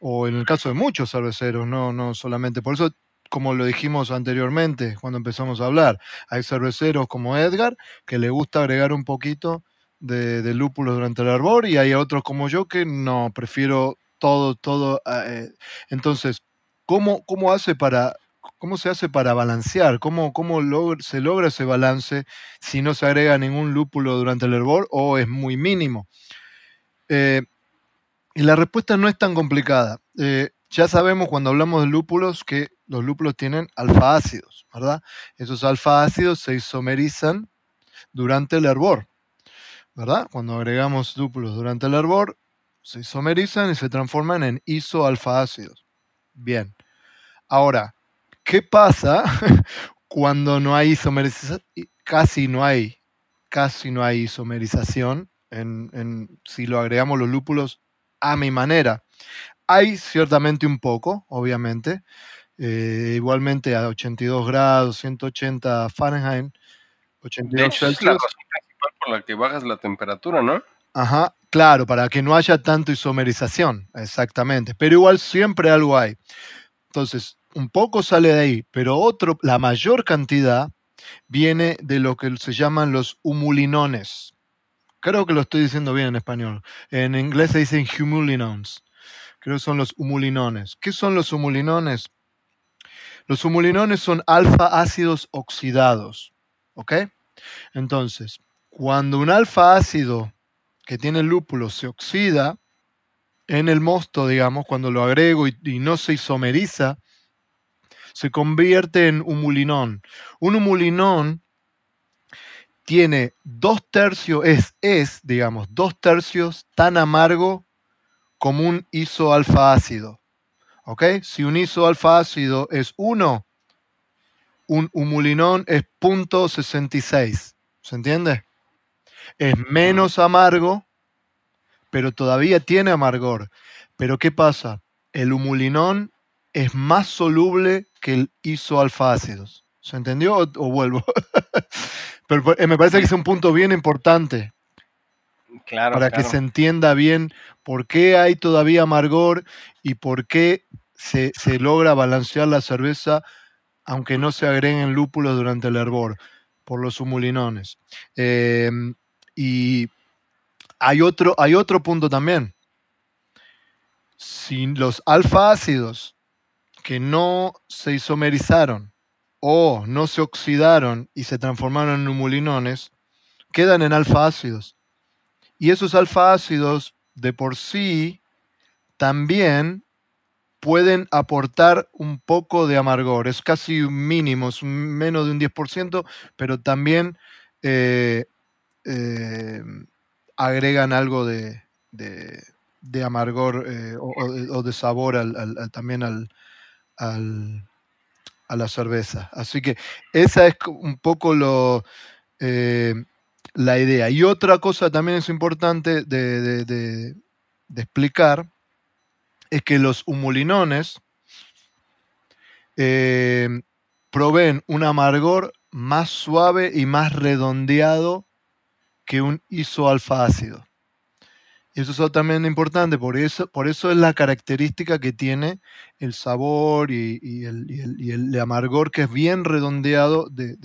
o en el caso de muchos cerveceros, no, no solamente. Por eso, como lo dijimos anteriormente cuando empezamos a hablar, hay cerveceros como Edgar que le gusta agregar un poquito de, de lúpulo durante el arbor y hay otros como yo que no, prefiero todo, todo. Ah, eh, entonces, ¿cómo, ¿cómo hace para... ¿Cómo se hace para balancear? ¿Cómo, cómo se logra ese balance si no se agrega ningún lúpulo durante el hervor o es muy mínimo? Eh, y la respuesta no es tan complicada. Eh, ya sabemos cuando hablamos de lúpulos que los lúpulos tienen alfa ácidos, ¿verdad? Esos alfa ácidos se isomerizan durante el hervor, ¿verdad? Cuando agregamos lúpulos durante el hervor, se isomerizan y se transforman en isoalfa ácidos. Bien. Ahora, ¿qué pasa cuando no hay isomerización? Casi no hay, casi no hay isomerización. en, si lo agregamos los lúpulos a mi manera. Hay ciertamente un poco, obviamente, eh, igualmente a 82 grados, 180 Fahrenheit, 82 Celsius. Es la razón principal por la que bajas la temperatura, ¿no? Ajá, claro, para que no haya tanto isomerización, exactamente. Pero igual siempre algo hay. Entonces, un poco sale de ahí, pero otro, la mayor cantidad viene de lo que se llaman los humulinones. Creo que lo estoy diciendo bien en español. En inglés se dicen humulinones. Creo que son los humulinones. ¿Qué son los humulinones? Los humulinones son alfa ácidos oxidados. ¿Ok? Entonces, cuando un alfa ácido que tiene lúpulo se oxida en el mosto, digamos, cuando lo agrego y, y no se isomeriza, se convierte en humulinón. Un humulinón tiene dos tercios, es, es, digamos, dos tercios tan amargo como un isoalfa ácido. ¿Ok? Si un isoalfa ácido es 1, un humulinón es 0.66. ¿Se entiende? Es menos amargo, pero todavía tiene amargor. Pero ¿qué pasa? El humulinón es más soluble que el isoalfa ácido. ¿Se entendió o, o vuelvo? Pero eh, me parece que es un punto bien importante. Claro, para que se entienda bien por qué hay todavía amargor y por qué se, logra balancear la cerveza aunque no se agreguen lúpulos durante el hervor, por los humulinones. Em, y hay otro, hay otro punto también. Si los alfa ácidos que no se isomerizaron o no se oxidaron y se transformaron en humulinones, quedan en alfa ácidos. Y esos alfa ácidos de por sí también pueden aportar un poco de amargor. Es casi mínimo, es menos de un 10%, pero también eh, eh, agregan algo de, amargor eh, o, de sabor también al, a la cerveza. Así que esa es un poco lo, eh, la idea. Y otra cosa también es importante de, explicar, es que los humulinones eh, proveen un amargor más suave y más redondeado que un isoalfa ácido. Y eso es también importante, por eso, por eso es la característica que tiene el sabor y, el, amargor que es bien redondeado de,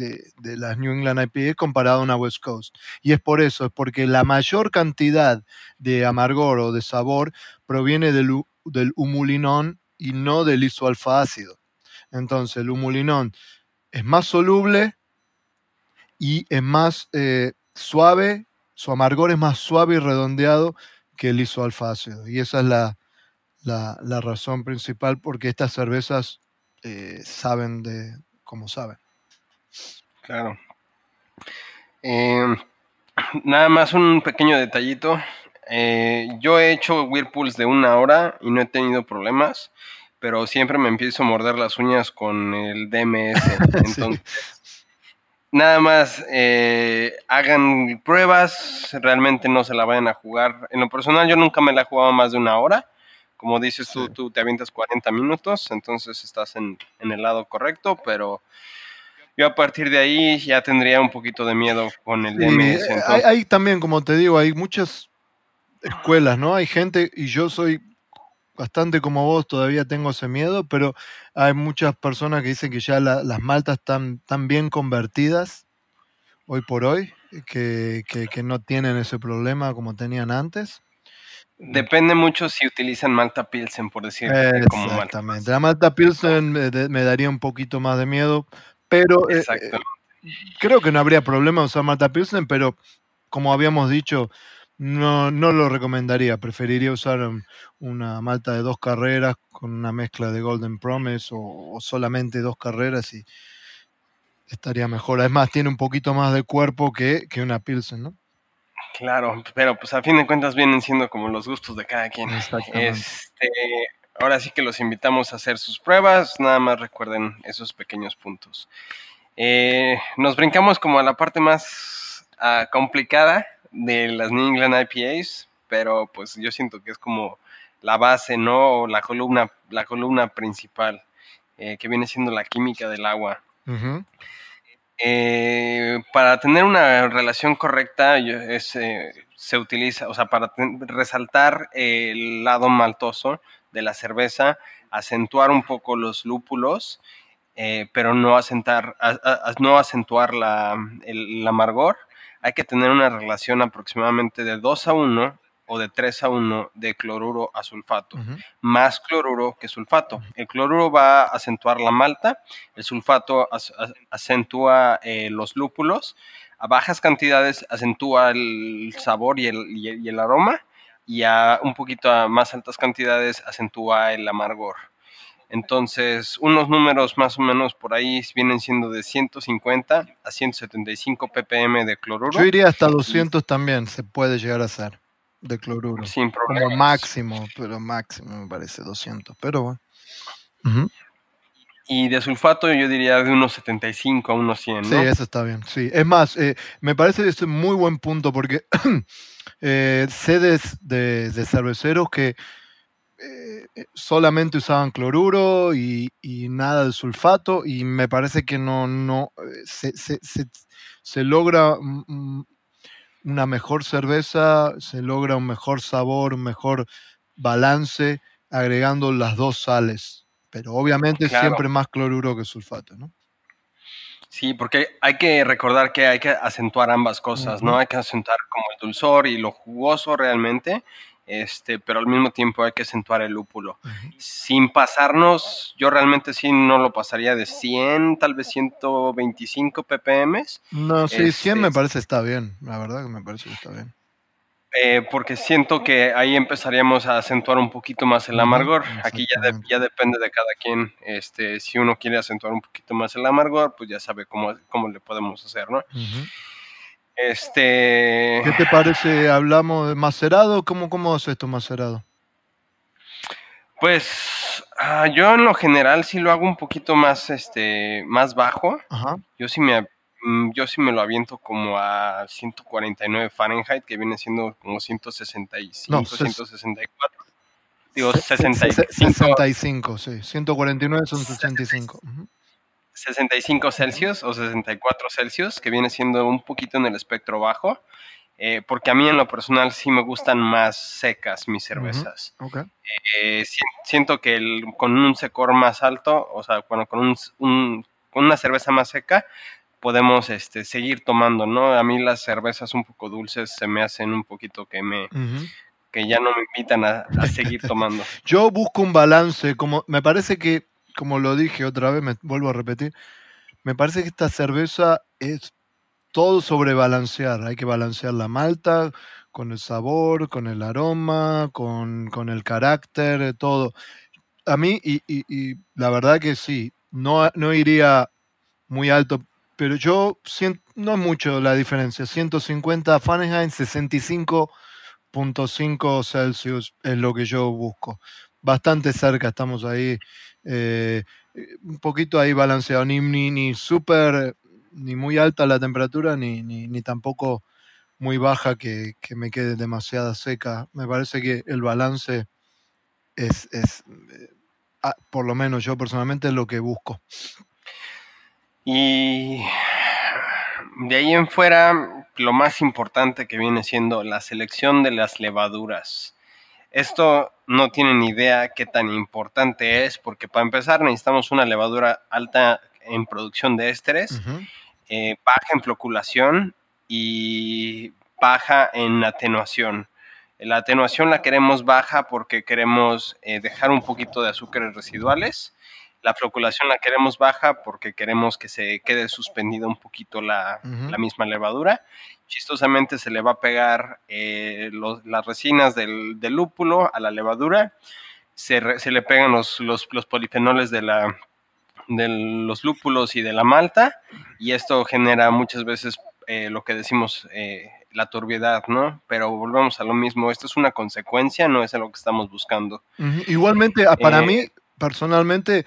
las New England IPA comparado a una West Coast. Y es por eso, es porque la mayor cantidad de amargor o de sabor proviene del, del humulinón y no del isoalfa ácido. Entonces, el humulinón es más soluble y es más eh, suave, su amargor es más suave y redondeado que el isoalfa ácido. Y esa es la, la, razón principal porque estas cervezas eh, saben de cómo saben. Claro. Em, nada más un pequeño detallito. Eh, yo he hecho whirlpools de una hora y no he tenido problemas, pero siempre me empiezo a morder las uñas con el DMS. Entonces, nada más eh, hagan pruebas, realmente no se la vayan a jugar. En lo personal yo nunca me la he jugado más de una hora. Como dices tú, tú te avientas 40 minutos, entonces estás en, el lado correcto, pero yo a partir de ahí ya tendría un poquito de miedo con el DMS. Eh, hay, también, como te digo, hay muchas escuelas, ¿no? Hay gente, y yo soy bastante como vos, todavía tengo ese miedo, pero hay muchas personas que dicen que ya las maltas están tan bien convertidas hoy por hoy, que, no tienen ese problema como tenían antes. Depende mucho si utilizan Malta Pilsen, por decirlo como Exactamente. La Malta Pilsen me, daría un poquito más de miedo, pero eh, eh, creo que no habría problema usar Malta Pilsen, pero como habíamos dicho, no, no lo recomendaría. Preferiría usar una malta de dos carreras con una mezcla de Golden Promise o, solamente dos carreras y estaría mejor. Además, tiene un poquito más de cuerpo que, una Pilsen, ¿no? Claro, pero pues a fin de cuentas vienen siendo como los gustos de cada quien. Este, ahora sí que los invitamos a hacer sus pruebas, nada más recuerden esos pequeños puntos. Eh, nos brincamos como a la parte más ah, complicada de las New England IPAs, pero pues yo siento que es como la base, ¿no? La columna, la columna principal, eh, que viene siendo la química del agua. Eh, para tener una relación correcta, eh, se utiliza, o sea, para resaltar el lado maltoso de la cerveza, acentuar un poco los lúpulos, pero no, acentar, no acentuar la, el amargor hay que tener una relación aproximadamente de 2 a 1 o de 3 a 1 de cloruro a sulfato, más cloruro que sulfato. El cloruro va a acentuar la malta, el sulfato acentúa eh, los lúpulos, a bajas cantidades acentúa el sabor y el, y el aroma, y a un poquito a más altas cantidades acentúa el amargor. Entonces, unos números más o menos por ahí vienen siendo de 150 a 175 ppm de cloruro. Yo iría hasta 200 también, se puede llegar a hacer de cloruro. Sin problema. Como máximo, pero máximo me parece 200, pero bueno. Y de sulfato yo diría de unos 75 a unos 100, ¿no? Sí, eso está bien, sí. Es más, eh, me parece que es un muy buen punto porque eh, sedes de, de cerveceros que eh, eh, solamente usaban cloruro y, nada de sulfato y me parece que no, no eh, se, logra una mejor cerveza, se logra un mejor sabor, un mejor balance agregando las dos sales, pero obviamente siempre más cloruro que sulfato, ¿no? Sí, porque hay que recordar que hay que acentuar ambas cosas, ¿no? Hay que acentuar como el dulzor y lo jugoso realmente, este, pero al mismo tiempo hay que acentuar el lúpulo. Sin pasarnos, yo realmente sí no lo pasaría de 100, tal vez 125 ppm. No, sí, 100 me este, parece está bien, la verdad que me parece que está bien. Eh, porque siento que ahí empezaríamos a acentuar un poquito más el amargor. Aquí ya, ya depende de cada quien. Este, si uno quiere acentuar un poquito más el amargor, pues ya sabe cómo, cómo le podemos hacer, ¿no? Este. ¿Qué te parece? ¿Hablamos de macerado? ¿Cómo, cómo es esto macerado? Pues ah, yo en lo general sí lo hago un poquito más, este, más bajo. Yo sí me, mm, yo sí me lo aviento como a 149 Fahrenheit, que viene siendo como 165, 164. Digo, 65. 65, sí. 149 son 65. 65 Celsius o 64 Celsius, que viene siendo un poquito en el espectro bajo. eh, porque a mí en lo personal sí me gustan más secas mis cervezas. Eh, siento que con un secor más alto, o sea, bueno, con, un, con una cerveza más seca, podemos este, seguir tomando, ¿no? A mí las cervezas un poco dulces se me hacen un poquito que me... que ya no me invitan a, a seguir tomando. Yo busco un balance, como me parece que, como lo dije otra vez, me vuelvo a repetir, me parece que esta cerveza es todo sobre balancear. Hay que balancear la malta con el sabor, con el aroma, con, el carácter, todo. A mí, y, la verdad que sí, no, no iría muy alto, pero yo siento, no es mucho la diferencia. 150 Fahrenheit, 65.5 Celsius es lo que yo busco. Bastante cerca estamos ahí. Eh, un poquito ahí balanceado, ni, ni, ni súper ni muy alta la temperatura, ni, ni, tampoco muy baja que, me quede demasiada seca. Me parece que el balance es, es eh, por lo menos yo personalmente, lo que busco. Y de ahí en fuera, lo más importante que viene siendo la selección de las levaduras. Esto no tienen idea qué tan importante es, porque para empezar necesitamos una levadura alta en producción de ésteres eh, baja en floculación y baja en atenuación. La atenuación la queremos baja porque queremos eh, dejar un poquito de azúcares residuales. La floculación la queremos baja porque queremos que se quede suspendida un poquito la, misma levadura. Chistosamente se le va a pegar eh, las resinas del, lúpulo a la levadura. Se, le pegan los, los polifenoles de la, de los lúpulos y de la malta y esto genera muchas veces eh, lo que decimos eh, la turbiedad, ¿no? Pero volvemos a lo mismo, esto es una consecuencia, no es lo que estamos buscando. Igualmente, ah, para eh, mí, personalmente,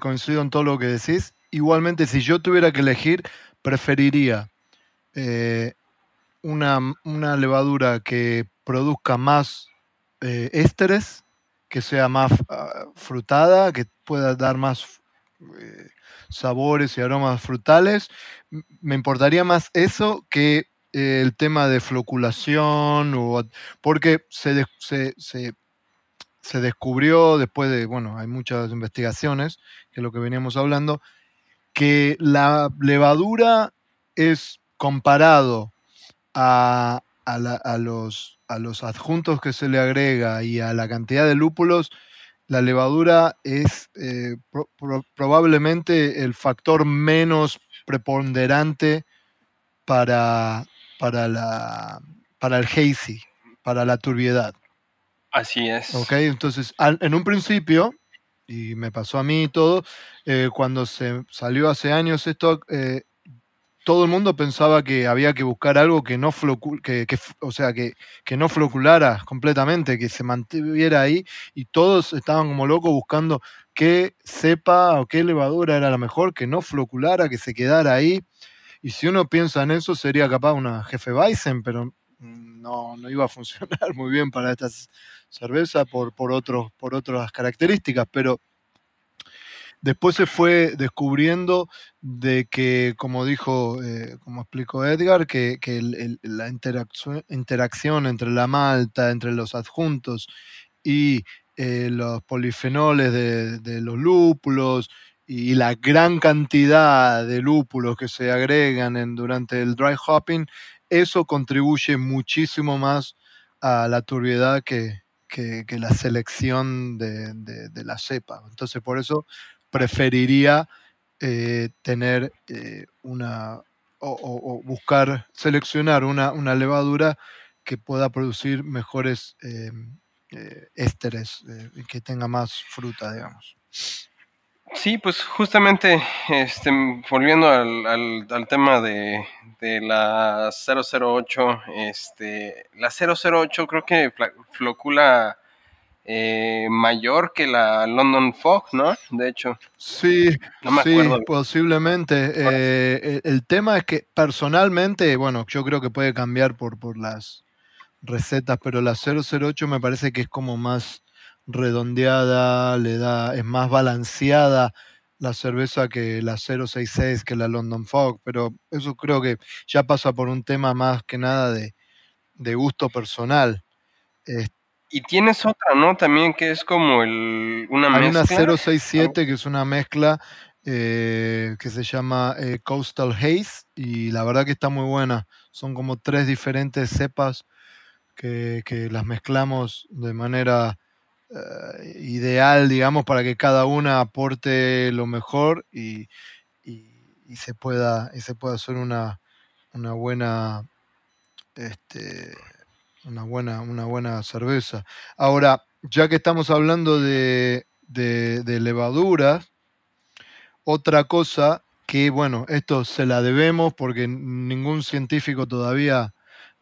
coincido en todo lo que decís, igualmente si yo tuviera que elegir, preferiría una, una, levadura que produzca más ésteres, que sea más ah, frutada, que pueda dar más eh, sabores y aromas frutales. Me importaría más eso que eh, el tema de floculación, o, porque se, se, descubrió después de, bueno, hay muchas investigaciones, que es lo que veníamos hablando, que la levadura es comparado a, los, a los adjuntos que se le agrega y a la cantidad de lúpulos, la levadura es eh, probablemente el factor menos preponderante para, para, la, para el hazy, para la turbiedad. Así es. Ok, entonces en un principio, y me pasó a mí y todo, eh, cuando se salió hace años esto, eh, todo el mundo pensaba que había que buscar algo que no que, o sea, que, no floculara completamente, que se mantuviera ahí, y todos estaban como locos buscando qué cepa o qué levadura era la mejor, que no floculara, que se quedara ahí. Y si uno piensa en eso, sería capaz una jefe Weizen, pero no, no iba a funcionar muy bien para esta cerveza por, por, por otras características, pero Después se fue descubriendo de que, como dijo, eh, como explicó Edgar, que, la interacción, entre la malta, entre los adjuntos y eh, los polifenoles de, los lúpulos y la gran cantidad de lúpulos que se agregan durante el dry hopping, eso contribuye muchísimo más a la turbiedad que, la selección de, de, la cepa. Entonces, por eso preferiría eh, tener eh, una o, buscar seleccionar una, una, levadura que pueda producir mejores eh, ésteres y que tenga más fruta, digamos. Sí, pues justamente este, volviendo al, al, tema de, de, la 008, este, la 008 creo que flocula eh, mayor que la London Fog, ¿no? De hecho. Sí, sí posiblemente. Eh, el tema es que personalmente, bueno, yo creo que puede cambiar por, por las recetas, pero la 008 me parece que es como más redondeada, le da, es más balanceada la cerveza que la 066, que la London Fog, pero eso creo que ya pasa por un tema más que nada de, gusto personal. y tienes otra, ¿no? También que es como el, una Hay una 067 que es una mezcla eh, que se llama eh, Coastal Haze y la verdad que está muy buena. Son como tres diferentes cepas que, que las mezclamos de manera eh, ideal, digamos, para que cada una aporte lo mejor y, se, pueda, y se pueda hacer una, una buena este, una buena, una buena cerveza. Ahora, ya que estamos hablando de, de, levaduras, otra cosa que, bueno, esto se la debemos porque ningún científico todavía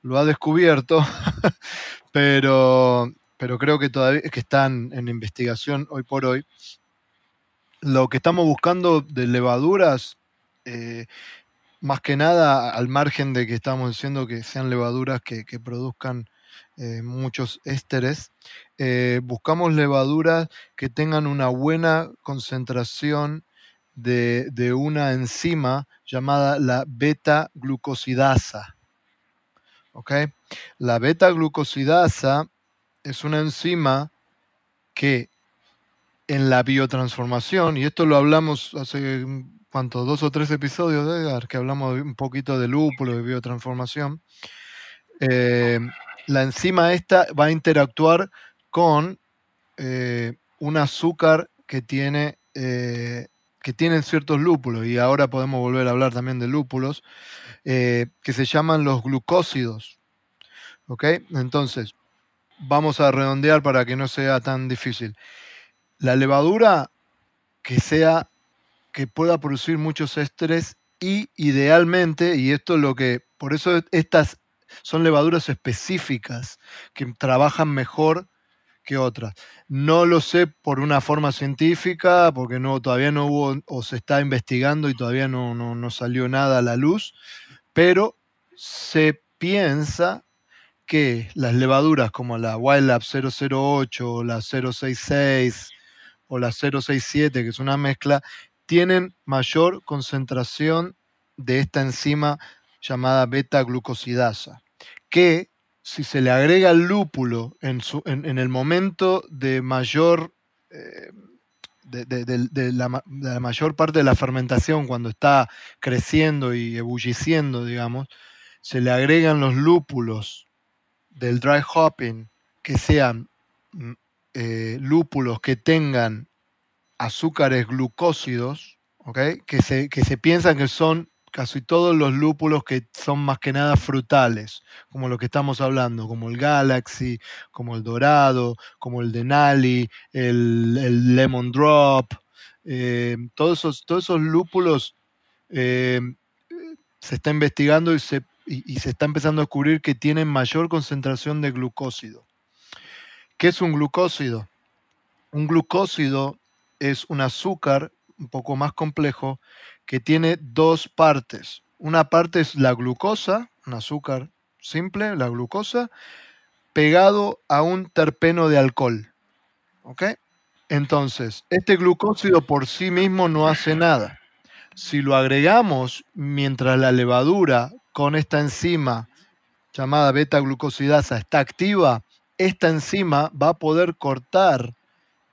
lo ha descubierto, pero pero creo que todavía que están en investigación hoy por hoy. Lo que estamos buscando de levaduras, eh, más que nada al margen de que estamos diciendo que sean levaduras que, produzcan eh, muchos ésteres, eh, buscamos levaduras que tengan una buena concentración de, de una enzima llamada la beta-glucosidasa. La beta-glucosidasa es una enzima que en la biotransformación, y esto lo hablamos hace. Dos o tres episodios, Edgar, que hablamos un poquito de lúpulo, de biotransformación. Eh, la enzima esta va a interactuar con eh, un azúcar que tiene eh, tienen ciertos lúpulos, y ahora podemos volver a hablar también de lúpulos, que se llaman los glucósidos. ¿Ok? Entonces, vamos a redondear para que no sea tan difícil. La levadura que sea que pueda producir muchos estrés y idealmente, y esto es lo que, por eso estas son levaduras específicas que trabajan mejor que otras. No lo sé por una forma científica, porque no, todavía no hubo o se está investigando y todavía no, no salió nada a la luz, pero se piensa que las levaduras como la Wildlab 008 o la 066 o la 067, que es una mezcla, tienen mayor concentración de esta enzima llamada beta-glucosidasa, que si se le agrega el lúpulo en, en, el momento de mayor, eh, de, la, de, la, mayor parte de la fermentación, cuando está creciendo y ebulliciendo, digamos, se le agregan los lúpulos del dry hopping que sean mm, eh, lúpulos que tengan azúcares glucósidos, que, se, que se piensan que son casi todos los lúpulos que son más que nada frutales, como lo que estamos hablando, como el Galaxy, como el Dorado, como el Denali, el, el Lemon Drop, eh, todos, esos, todos esos lúpulos eh, se está investigando y se y, se está empezando a descubrir que tienen mayor concentración de glucósido. ¿Qué es un glucósido? Un glucósido es un azúcar un poco más complejo que tiene dos partes. Una parte es la glucosa, un azúcar simple, la glucosa, pegado a un terpeno de alcohol. ¿Ok? Entonces, este glucósido por sí mismo no hace nada. Si lo agregamos mientras la levadura con esta enzima llamada beta-glucosidasa está activa, esta enzima va a poder cortar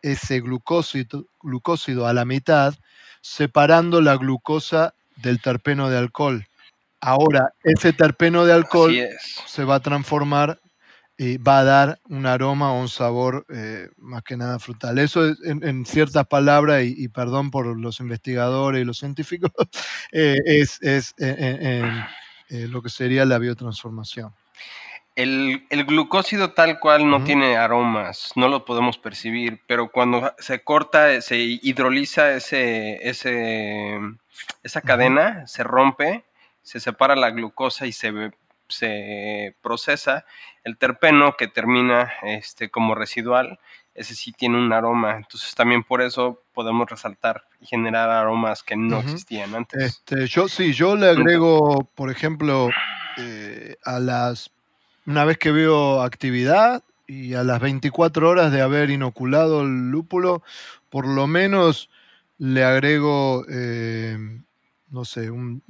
ese glucósido, a la mitad, separando la glucosa del terpeno de alcohol. Ahora, ese terpeno de alcohol se va a transformar y va a dar un aroma o un sabor eh, más que nada frutal. Eso en, ciertas palabras, y, perdón por los investigadores y los científicos, eh, es, es eh, lo que sería la biotransformación. El, glucósido tal cual no tiene aromas, no lo podemos percibir, pero cuando se corta, se hidroliza ese, ese, esa cadena, se rompe, se separa la glucosa y se, se procesa el terpeno que termina este, como residual, ese sí tiene un aroma. Entonces también por eso podemos resaltar y generar aromas que no existían antes. Este, yo sí, yo le agrego, por ejemplo, eh, a las una vez que veo actividad y a las 24 horas de haber inoculado el lúpulo, por lo menos le agrego, eh, no sé, un,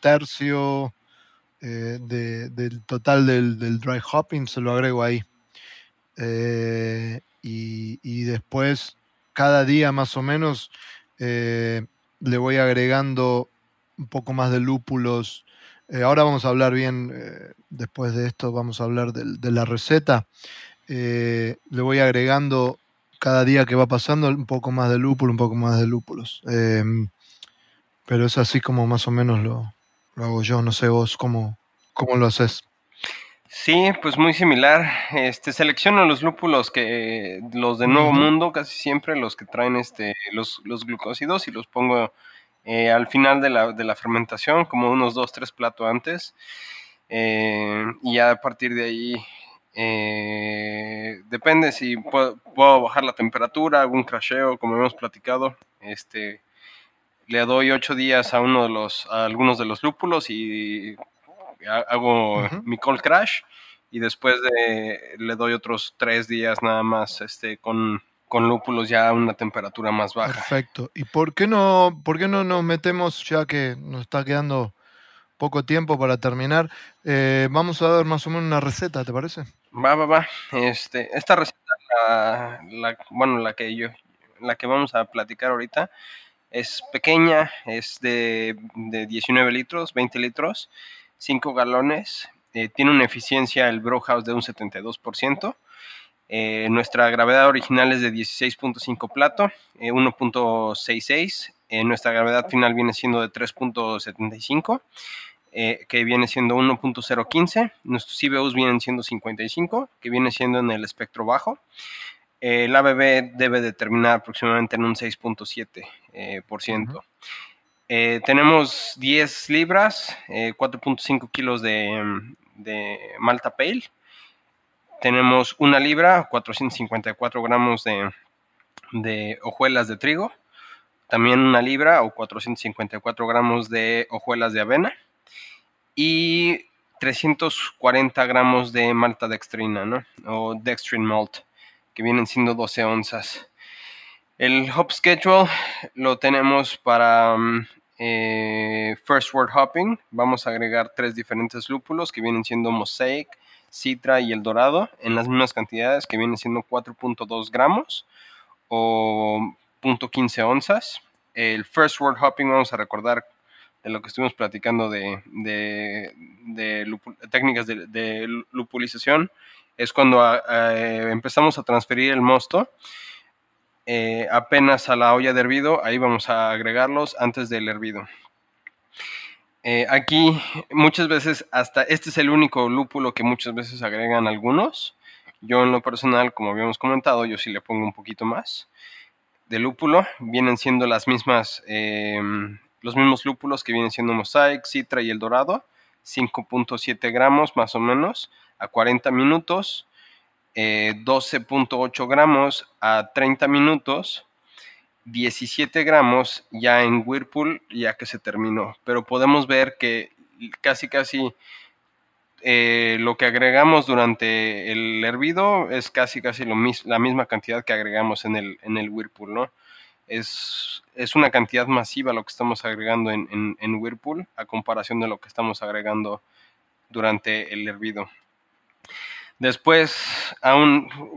tercio eh, del total del, dry hopping, se lo agrego ahí. Y, después, cada día más o menos, le voy agregando un poco más de lúpulos. ahora vamos a hablar bien, después de esto vamos a hablar de la receta. le voy agregando cada día que va pasando un poco más de lúpulo, un poco más de lúpulos. Pero es así como más o menos lo, hago yo. No sé vos cómo, cómo lo haces. Sí, pues muy similar. Este, selecciono los lúpulos que los de Nuevo Mundo, casi siempre los que traen este, los, los glucósidos y los pongo eh, al final de la, de la, fermentación, como unos dos, tres platos antes. Eh, y ya a partir de ahí eh, depende si puedo, bajar la temperatura, algún crasheo, como hemos platicado. Este, le doy ocho días a uno de los, a algunos de los lúpulos y hago mi cold crash y después de, le doy otros tres días nada más este, con, con lúpulos ya a una temperatura más baja. Perfecto. ¿Y por qué no, por qué no nos metemos, ya que nos está quedando poco tiempo para terminar, eh, vamos a dar más o menos una receta, ¿te parece? Va, va, va. Este, esta receta, la, bueno, la que yo, la que vamos a platicar ahorita, es pequeña, es de, de 19 litros, 20 litros, 5 galones, eh, tiene una eficiencia el House de un 72%. Eh, nuestra gravedad original es de 16.5 plato, 1.66. nuestra gravedad final viene siendo de 3.75. Eh, que viene siendo 1.015. Nuestros CBUs vienen siendo 55, que viene siendo en el espectro bajo. Eh, el ABB debe de terminar aproximadamente en un 6.7%. Eh, por ciento. tenemos 10 libras, 4.5 kilos de, Malta Pale. Tenemos una libra, 454 gramos de, de hojuelas de trigo. También una libra o 454 gramos de hojuelas de avena y 340 gramos de malta dextrina, ¿no? O dextrin malt, que vienen siendo 12 onzas. El hop schedule lo tenemos para mm, eh, first word hopping. Vamos a agregar tres diferentes lúpulos que vienen siendo Mosaic, Citra y El Dorado en las mismas cantidades que vienen siendo 4.2 gramos o 0.15 onzas. El first word hopping vamos a recordar de lo que estuvimos platicando de, técnicas de, lupulización, es cuando ah, eh, empezamos a transferir el mosto eh, apenas a la olla de hervido, ahí vamos a agregarlos antes del hervido. Eh, aquí muchas veces, hasta este es el único lúpulo que muchas veces agregan algunos. Yo en lo personal, como habíamos comentado, yo sí le pongo un poquito más de lúpulo. Vienen siendo las mismas los mismos lúpulos que vienen siendo Mosaic, Citra y El Dorado, 5.7 gramos más o menos a 40 minutos, 12.8 eh, gramos a 30 minutos, 17 gramos ya en Whirlpool ya que se terminó, pero podemos ver que casi casi eh, lo que agregamos durante el hervido es casi casi la misma cantidad que agregamos en el, en el Whirlpool, ¿no? es, una cantidad masiva lo que estamos agregando en, en, Whirlpool a comparación de lo que estamos agregando durante el hervido. Después,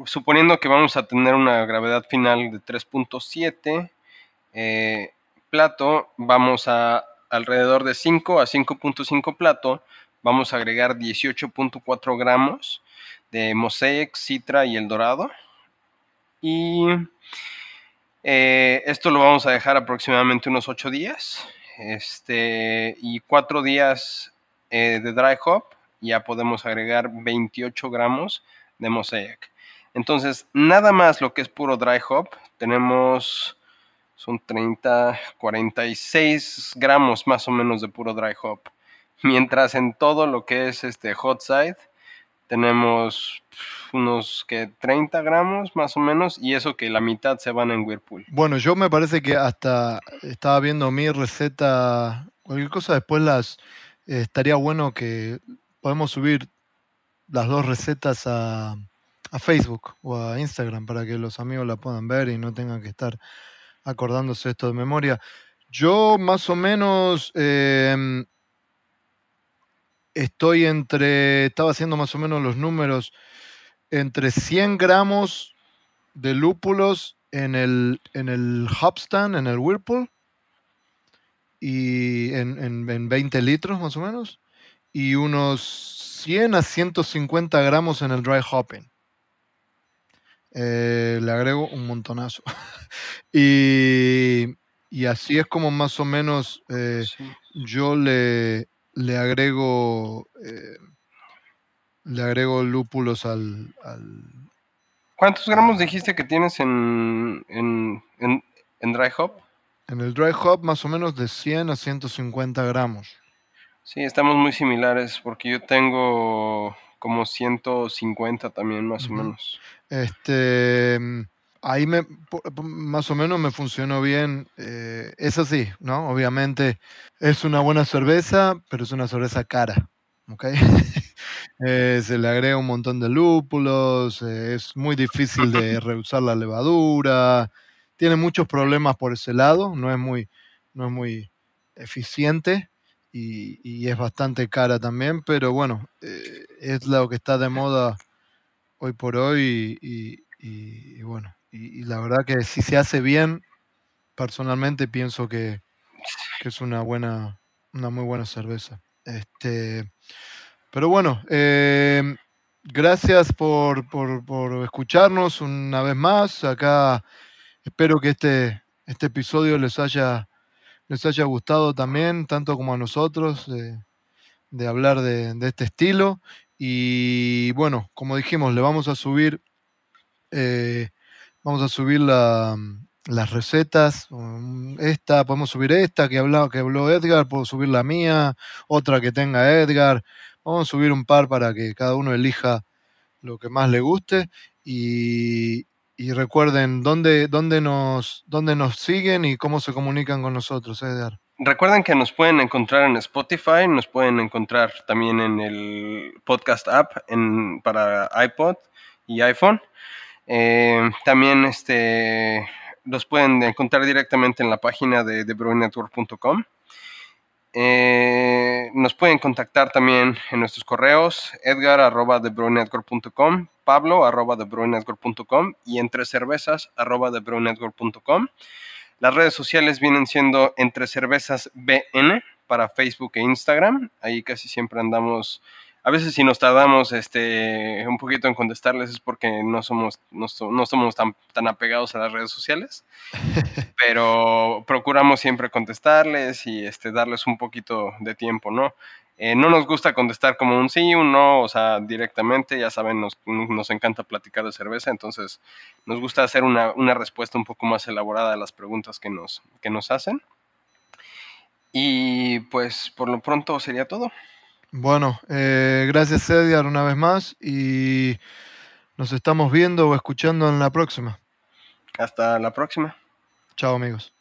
suponiendo que vamos a tener una gravedad final de 3.7 eh, plato, vamos a alrededor de 5 a 5.5 plato, vamos a agregar 18.4 gramos de Mosaic, Citra y El Dorado. Y eh, esto lo vamos a dejar aproximadamente unos 8 días. Este, y 4 días eh, de dry hop, ya podemos agregar 28 gramos de mosaic. Entonces, nada más lo que es puro dry hop, tenemos, son 30, 46 gramos más o menos de puro dry hop. Mientras en todo lo que es este hot side, tenemos unos que 30 gramos más o menos y eso que la mitad se van en Whirlpool. Bueno, yo me parece que hasta estaba viendo mi receta, cualquier cosa después las eh, estaría bueno que podemos subir las dos recetas a, Facebook o a Instagram para que los amigos la puedan ver y no tengan que estar acordándose esto de memoria. Yo más o menos em, estoy entre, estaba haciendo más o menos los números, entre 100 gramos de lúpulos en el, en el Hopstand, en el Whirlpool, y en, en, 20 litros más o menos, y unos 100 a 150 gramos en el dry hopping. Eh, le agrego un montonazo. y, y, así es como más o menos eh, yo le, le agrego eh, le agrego lúpulos al, ¿Cuántos gramos dijiste que tienes en, en, en, dry hop? En el dry hop más o menos de 100 a 150 gramos. Sí, estamos muy similares porque yo tengo como 150 también más o menos. Este, ahí me, más o menos me funcionó bien. Eh, es así, ¿no? Obviamente es una buena cerveza, pero es una cerveza cara, ¿ok? Eh, se le agrega un montón de lúpulos, eh, es muy difícil de rehusar la levadura, tiene muchos problemas por ese lado, no es muy, no es muy eficiente y, es bastante cara también, pero bueno, eh, es lo que está de moda hoy por hoy y, bueno, y, la verdad que si se hace bien, personalmente pienso que, que es una buena, una muy buena cerveza. Este, pero bueno, eh, gracias por, escucharnos una vez más. Acá espero que este, este episodio les haya, les haya gustado también, tanto como a nosotros, de, hablar de, este estilo. Y bueno, como dijimos, le vamos a subir, eh, vamos a subir las recetas. Esta, podemos subir esta que habló, que habló Edgar, puedo subir la mía, otra que tenga Edgar. Vamos a subir un par para que cada uno elija lo que más le guste y, recuerden dónde, dónde, nos, dónde nos siguen y cómo se comunican con nosotros, Edgar. Recuerden que nos pueden encontrar en Spotify, nos pueden encontrar también en el podcast app para iPod y iPhone. Eh, también este, los pueden encontrar directamente en la página de TheBrewNetwork.com. Eh, nos pueden contactar también en nuestros correos edgar arroba pablo arroba y entre cervezas arroba Las redes sociales vienen siendo entre cervezas BN para Facebook e Instagram. Ahí casi siempre andamos a veces si nos tardamos este, un poquito en contestarles es porque no somos, no, somos tan, tan apegados a las redes sociales, pero procuramos siempre contestarles y este, darles un poquito de tiempo, ¿no? Eh, no nos gusta contestar como un sí, un no, o sea, directamente, ya saben, nos, nos encanta platicar de cerveza, entonces nos gusta hacer una, una, respuesta un poco más elaborada a las preguntas que nos, que nos hacen. Y pues por lo pronto sería todo. Bueno, eh, gracias Edgar una vez más y nos estamos viendo o escuchando en la próxima. Hasta la próxima. Chao amigos.